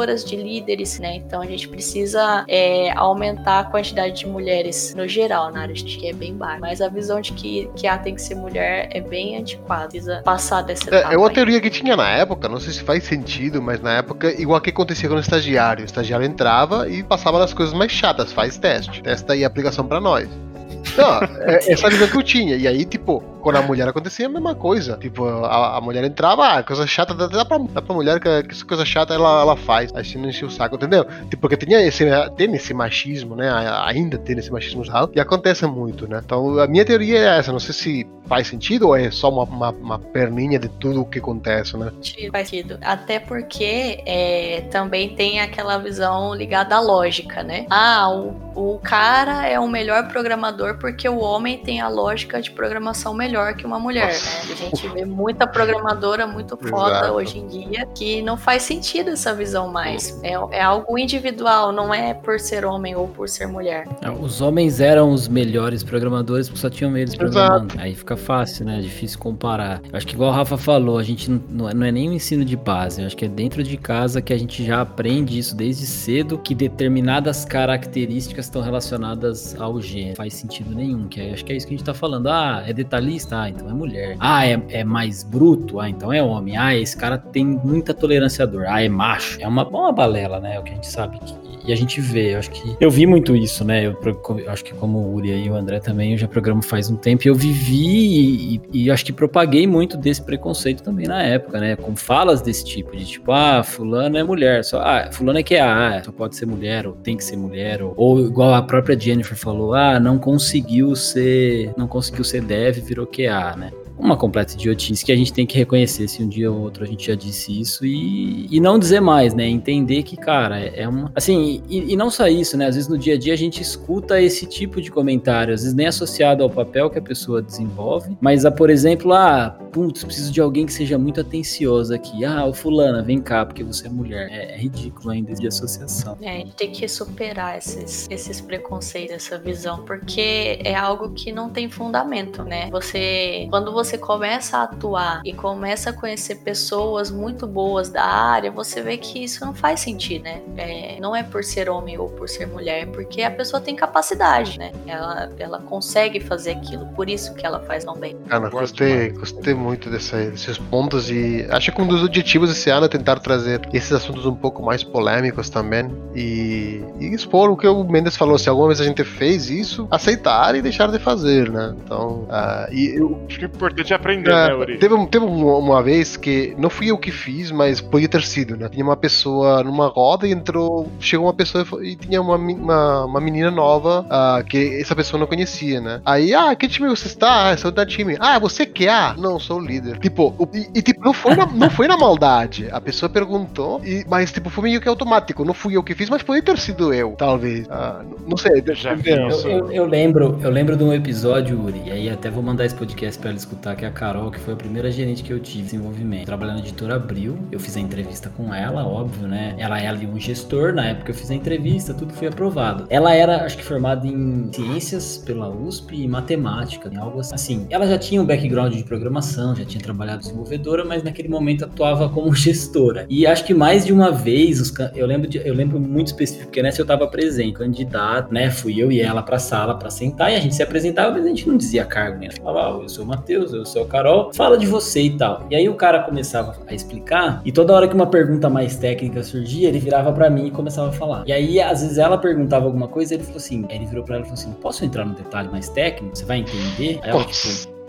desenvolvedoras, de líderes, né? Então a gente precisa é, aumentar a quantidade de mulheres no geral na área de que é bem baixa. Mas a visão de que, que A tem que ser mulher é bem antiquada. Precisa passar dessa etapa. É, é uma teoria que tinha na época, não sei se faz sentido, mas na época, igual que acontecia com o estagiário. O estagiário entrava e passava das coisas mais chatas, faz teste. Testa aí a aplicação para nós. Não, é, essa visão que eu tinha. E aí, tipo, quando a mulher acontecia, a mesma coisa. Tipo, a, a mulher entrava, ah, coisa chata, dá, dá, pra, dá pra mulher que, que coisa chata ela, ela faz. Aí não enchia o saco, entendeu? Tipo, porque tinha esse, tem esse machismo, né? Ainda tem esse machismo real. E acontece muito, né? Então, a minha teoria é essa. Não sei se faz sentido ou é só uma, uma, uma perninha de tudo o que acontece, né? Faz sentido. Até porque é, também tem aquela visão ligada à lógica, né? Ah, o, o cara é o melhor programador porque o homem tem a lógica de programação melhor que uma mulher, né? A gente vê muita programadora muito foda Exato. hoje em dia que não faz sentido essa visão mais. É, é algo individual, não é por ser homem ou por ser mulher. É, os homens eram os melhores programadores porque só tinham eles programando. Exato. Aí fica fácil, né? Difícil comparar. Eu acho que igual o Rafa falou, a gente não, não é nem o ensino de base, acho que é dentro de casa que a gente já aprende isso desde cedo, que determinadas características estão relacionadas ao gênero. Faz sentido nenhum, que é, acho que é isso que a gente tá falando. Ah, é detalhista? Ah, então é mulher. Ah, é, é mais bruto? Ah, então é homem. Ah, esse cara tem muita tolerância à dor. Ah, é macho. É uma, uma balela, né? É o que a gente sabe que e a gente vê, eu acho que eu vi muito isso, né? Eu, eu acho que como o Uri e o André também, eu já programo faz um tempo e eu vivi e, e, acho que propaguei muito desse preconceito também na época, né? Com falas desse tipo, de tipo, ah, fulano é mulher, só, ah, fulano é que é A, só pode ser mulher, ou tem que ser mulher, ou, ou igual a própria Jennifer falou, ah, não conseguiu ser, não conseguiu ser dev, virou QA, né? Uma completa idiotice que a gente tem que reconhecer se um dia ou outro a gente já disse isso e, e não dizer mais, né? Entender que, cara, é, é uma. Assim, e, e, não só isso, né? Às vezes no dia a dia a gente escuta esse tipo de comentário, às vezes nem associado ao papel que a pessoa desenvolve, mas a, por exemplo, ah, putz, preciso de alguém que seja muito atencioso aqui. Ah, o fulana, vem cá, porque você é mulher. É, é ridículo ainda de associação. É, a gente tem que superar esses, esses preconceitos, essa visão, porque é algo que não tem fundamento, né? Você, quando você você começa a atuar e começa a conhecer pessoas muito boas da área, você vê que isso não faz sentido, né? É, não é por ser homem ou por ser mulher, porque a pessoa tem capacidade, né? Ela, ela consegue fazer aquilo, por isso que ela faz tão bem. Cara, gostei, gostei muito dessa, desses pontos e acho que um dos objetivos desse ano é tentar trazer esses assuntos um pouco mais polêmicos também e, e expor o que o Mendes falou, se alguma vez a gente fez isso, aceitar e deixar de fazer, né? Então, uh, e eu... Acho que é importante importante aprender, é, né, Uri? Teve, teve uma vez que não fui eu que fiz, mas podia ter sido, né? Tinha uma pessoa numa roda e entrou. Chegou uma pessoa e tinha uma, uma, uma menina nova uh, que essa pessoa não conhecia, né? Aí, ah, que time você está? Ah, sou da time. Ah, você quer? Ah, não, sou o líder. Tipo, o, e, e, tipo, não foi, na, não foi na maldade. A pessoa perguntou, e, mas tipo, foi meio que automático. Não fui eu que fiz, mas podia ter sido eu, talvez. Ah, não sei. Já eu, eu, eu, lembro, eu lembro de um episódio, Uri, e aí até vou mandar esse podcast pra ela escutar que é a Carol, que foi a primeira gerente que eu tive de desenvolvimento. Trabalhando na editora Abril, eu fiz a entrevista com ela, óbvio, né? Ela é ali um gestor, na época eu fiz a entrevista, tudo foi aprovado. Ela era, acho que, formada em ciências pela USP e matemática, em algo assim. Ela já tinha um background de programação, já tinha trabalhado desenvolvedora, mas naquele momento atuava como gestora. E acho que mais de uma vez, os, eu, lembro de, eu lembro muito específico, porque nessa eu estava presente, candidato, né? Fui eu e ela pra sala para sentar e a gente se apresentava, mas a gente não dizia cargo, né? Falava, oh, eu sou o Matheus, eu sou a Carol, fala de você e tal. E aí o cara começava a explicar, e toda hora que uma pergunta mais técnica surgia, ele virava para mim e começava a falar. E aí, às vezes, ela perguntava alguma coisa, ele falou assim, ele virou pra ela e falou assim: posso entrar no detalhe mais técnico? Você vai entender? Aí ela, tipo,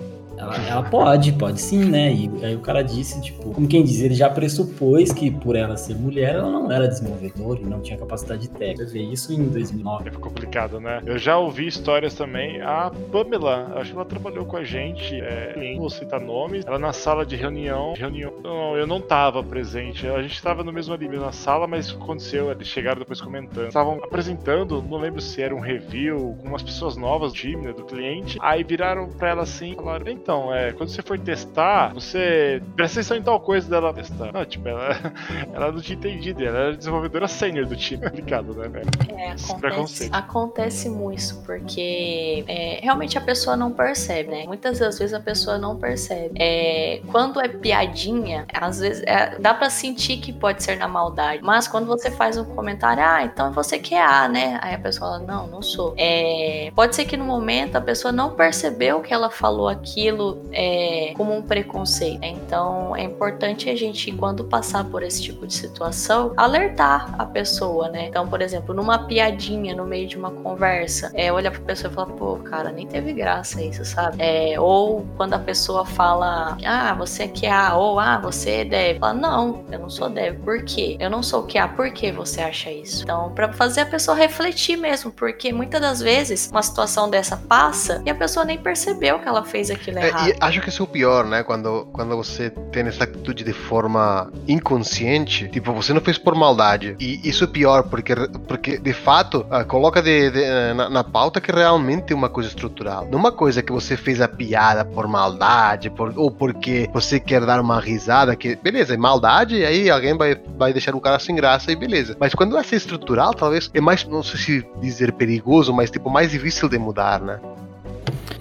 Ela, ela, pode, pode sim, né? E aí o cara disse, tipo, como quem diz, ele já pressupôs que por ela ser mulher, ela não era desenvolvedora e não tinha capacidade técnica. Ver isso em 2009. É complicado, né? Eu já ouvi histórias também. A Pamela, acho que ela trabalhou com a gente, é, nem vou citar nomes, ela na sala de reunião, reunião, não, eu não tava presente. A gente tava no mesmo nível na sala, mas o que aconteceu? Eles chegaram depois comentando. Estavam apresentando, não lembro se era um review com umas pessoas novas do time, né, do cliente. Aí viraram pra ela assim, falaram: então, é, quando você for testar, você presta atenção em tal coisa dela testar. Não, tipo, ela, ela não tinha entendido, ela era desenvolvedora sênior do time. Complicado, né? É, acontece, acontece muito, porque é, realmente a pessoa não percebe, né? Muitas das vezes a pessoa não percebe. É, quando é piadinha, às vezes é, dá para sentir que pode ser na maldade, mas quando você faz um comentário, ah, então você quer A, né? Aí a pessoa fala, não, não sou. É, pode ser que no momento a pessoa não percebeu que ela falou aquilo é, como um preconceito. Então é importante a gente, quando passar por esse tipo de situação, alertar a pessoa, né? Então, por exemplo, numa piadinha no meio de uma conversa, é olhar pra pessoa e falar, pô, cara, nem teve graça isso, sabe? É, ou quando a pessoa fala, ah, você é QA, ou ah, você é dev. Fala, não, eu não sou dev. Por quê? Eu não sou QA, por que você acha isso? Então, para fazer a pessoa refletir mesmo, porque muitas das vezes uma situação dessa passa e a pessoa nem percebeu que ela fez aquilo. É, e acho que isso é o pior, né? Quando, quando você tem essa atitude de forma inconsciente, tipo, você não fez por maldade. E isso é pior, porque, porque de fato, uh, coloca de, de, na, na, pauta que realmente é uma coisa estrutural. Não uma coisa que você fez a piada por maldade, por, ou porque você quer dar uma risada, que beleza, é maldade, aí alguém vai, vai deixar o cara sem graça e beleza. Mas quando é estrutural, talvez é mais, não sei se dizer perigoso, mas tipo mais difícil de mudar, né?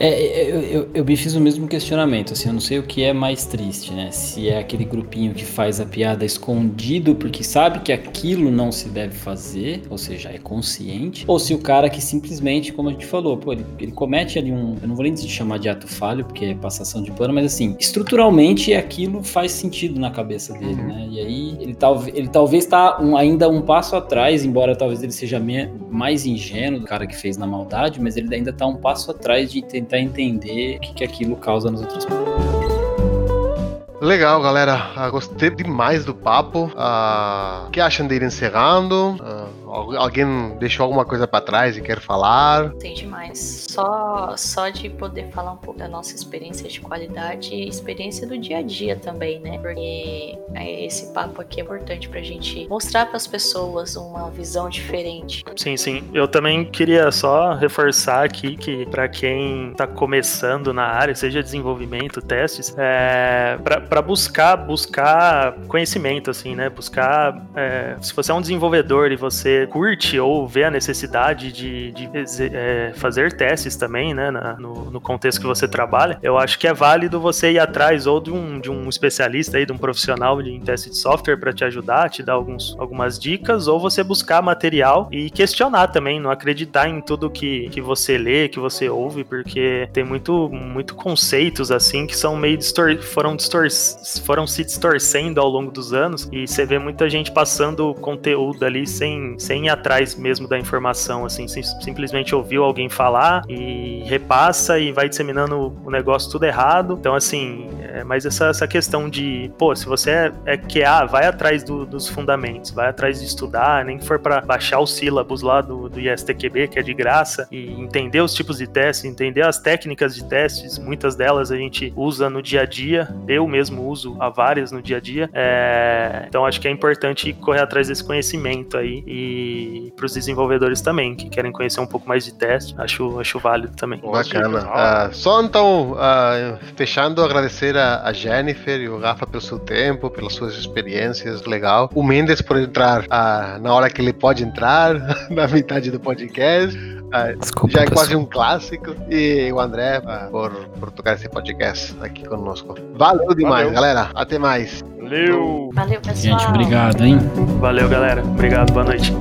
É, é, eu, eu, eu, me fiz o mesmo questionamento, assim, eu não sei o que é mais triste, né? Se é aquele grupinho que faz a piada escondido porque sabe que aquilo não se deve fazer, ou seja, é consciente, ou se o cara que simplesmente, como a gente falou, pô, ele, ele comete ali um, eu não vou nem chamar de ato falho, porque é passação de pano, mas assim, estruturalmente aquilo faz sentido na cabeça dele, né? E aí ele, tal, ele talvez tá um, ainda um passo atrás, embora talvez ele seja mais ingênuo do cara que fez na maldade, mas ele ainda tá um passo atrás de tentar entender o que, que aquilo causa nas outras pessoas. Legal, galera. Ah, gostei demais do papo. Ah, o que acham de ir encerrando? Ah, Alguém deixou alguma coisa para trás e quer falar? Tem demais. Só, só de poder falar um pouco da nossa experiência de qualidade e experiência do dia a dia também, né? Porque é, esse papo aqui é importante pra gente mostrar para as pessoas uma visão diferente. Sim, sim. Eu também queria só reforçar aqui que para quem tá começando na área, seja desenvolvimento, testes, é, para buscar buscar conhecimento, assim, né? Buscar é, se você é um desenvolvedor e você curte ou vê a necessidade de, de é, fazer testes também, né, na, no, no, contexto que você trabalha, eu acho que é válido você ir atrás ou de um, de um especialista aí, de um profissional de, teste de software para te ajudar, te dar alguns, algumas dicas, ou você buscar material e questionar também, não acreditar em tudo que, que você lê, que você ouve, porque tem muito, muito conceitos assim que são meio distor foram, foram se distorcendo ao longo dos anos e você vê muita gente passando conteúdo ali sem, sem ir atrás mesmo da informação, assim, sim, simplesmente ouviu alguém falar e repassa e vai disseminando o negócio tudo errado. Então, assim, é mais essa, essa questão de, pô, se você é, é QA, vai atrás do, dos fundamentos, vai atrás de estudar, nem que for para baixar os sílabos lá do, do ISTQB, que é de graça, e entender os tipos de testes, entender as técnicas de testes, muitas delas a gente usa no dia a dia, eu mesmo uso a várias no dia a dia. É, então, acho que é importante correr atrás desse conhecimento aí e para os desenvolvedores também, que querem conhecer um pouco mais de teste, acho, acho válido também. Bacana. Uh, só então, uh, fechando, agradecer a, a, Jennifer e o Rafa pelo seu tempo, pelas suas experiências, legal. O Mendes por entrar uh, na hora que ele pode entrar, na metade do podcast. Desculpa, já é quase um clássico. E o André por, por tocar esse podcast aqui conosco. Valeu demais, Valeu. Galera. Até mais. Valeu. Valeu, pessoal. Gente, obrigado, hein? Valeu, galera. Obrigado, boa noite.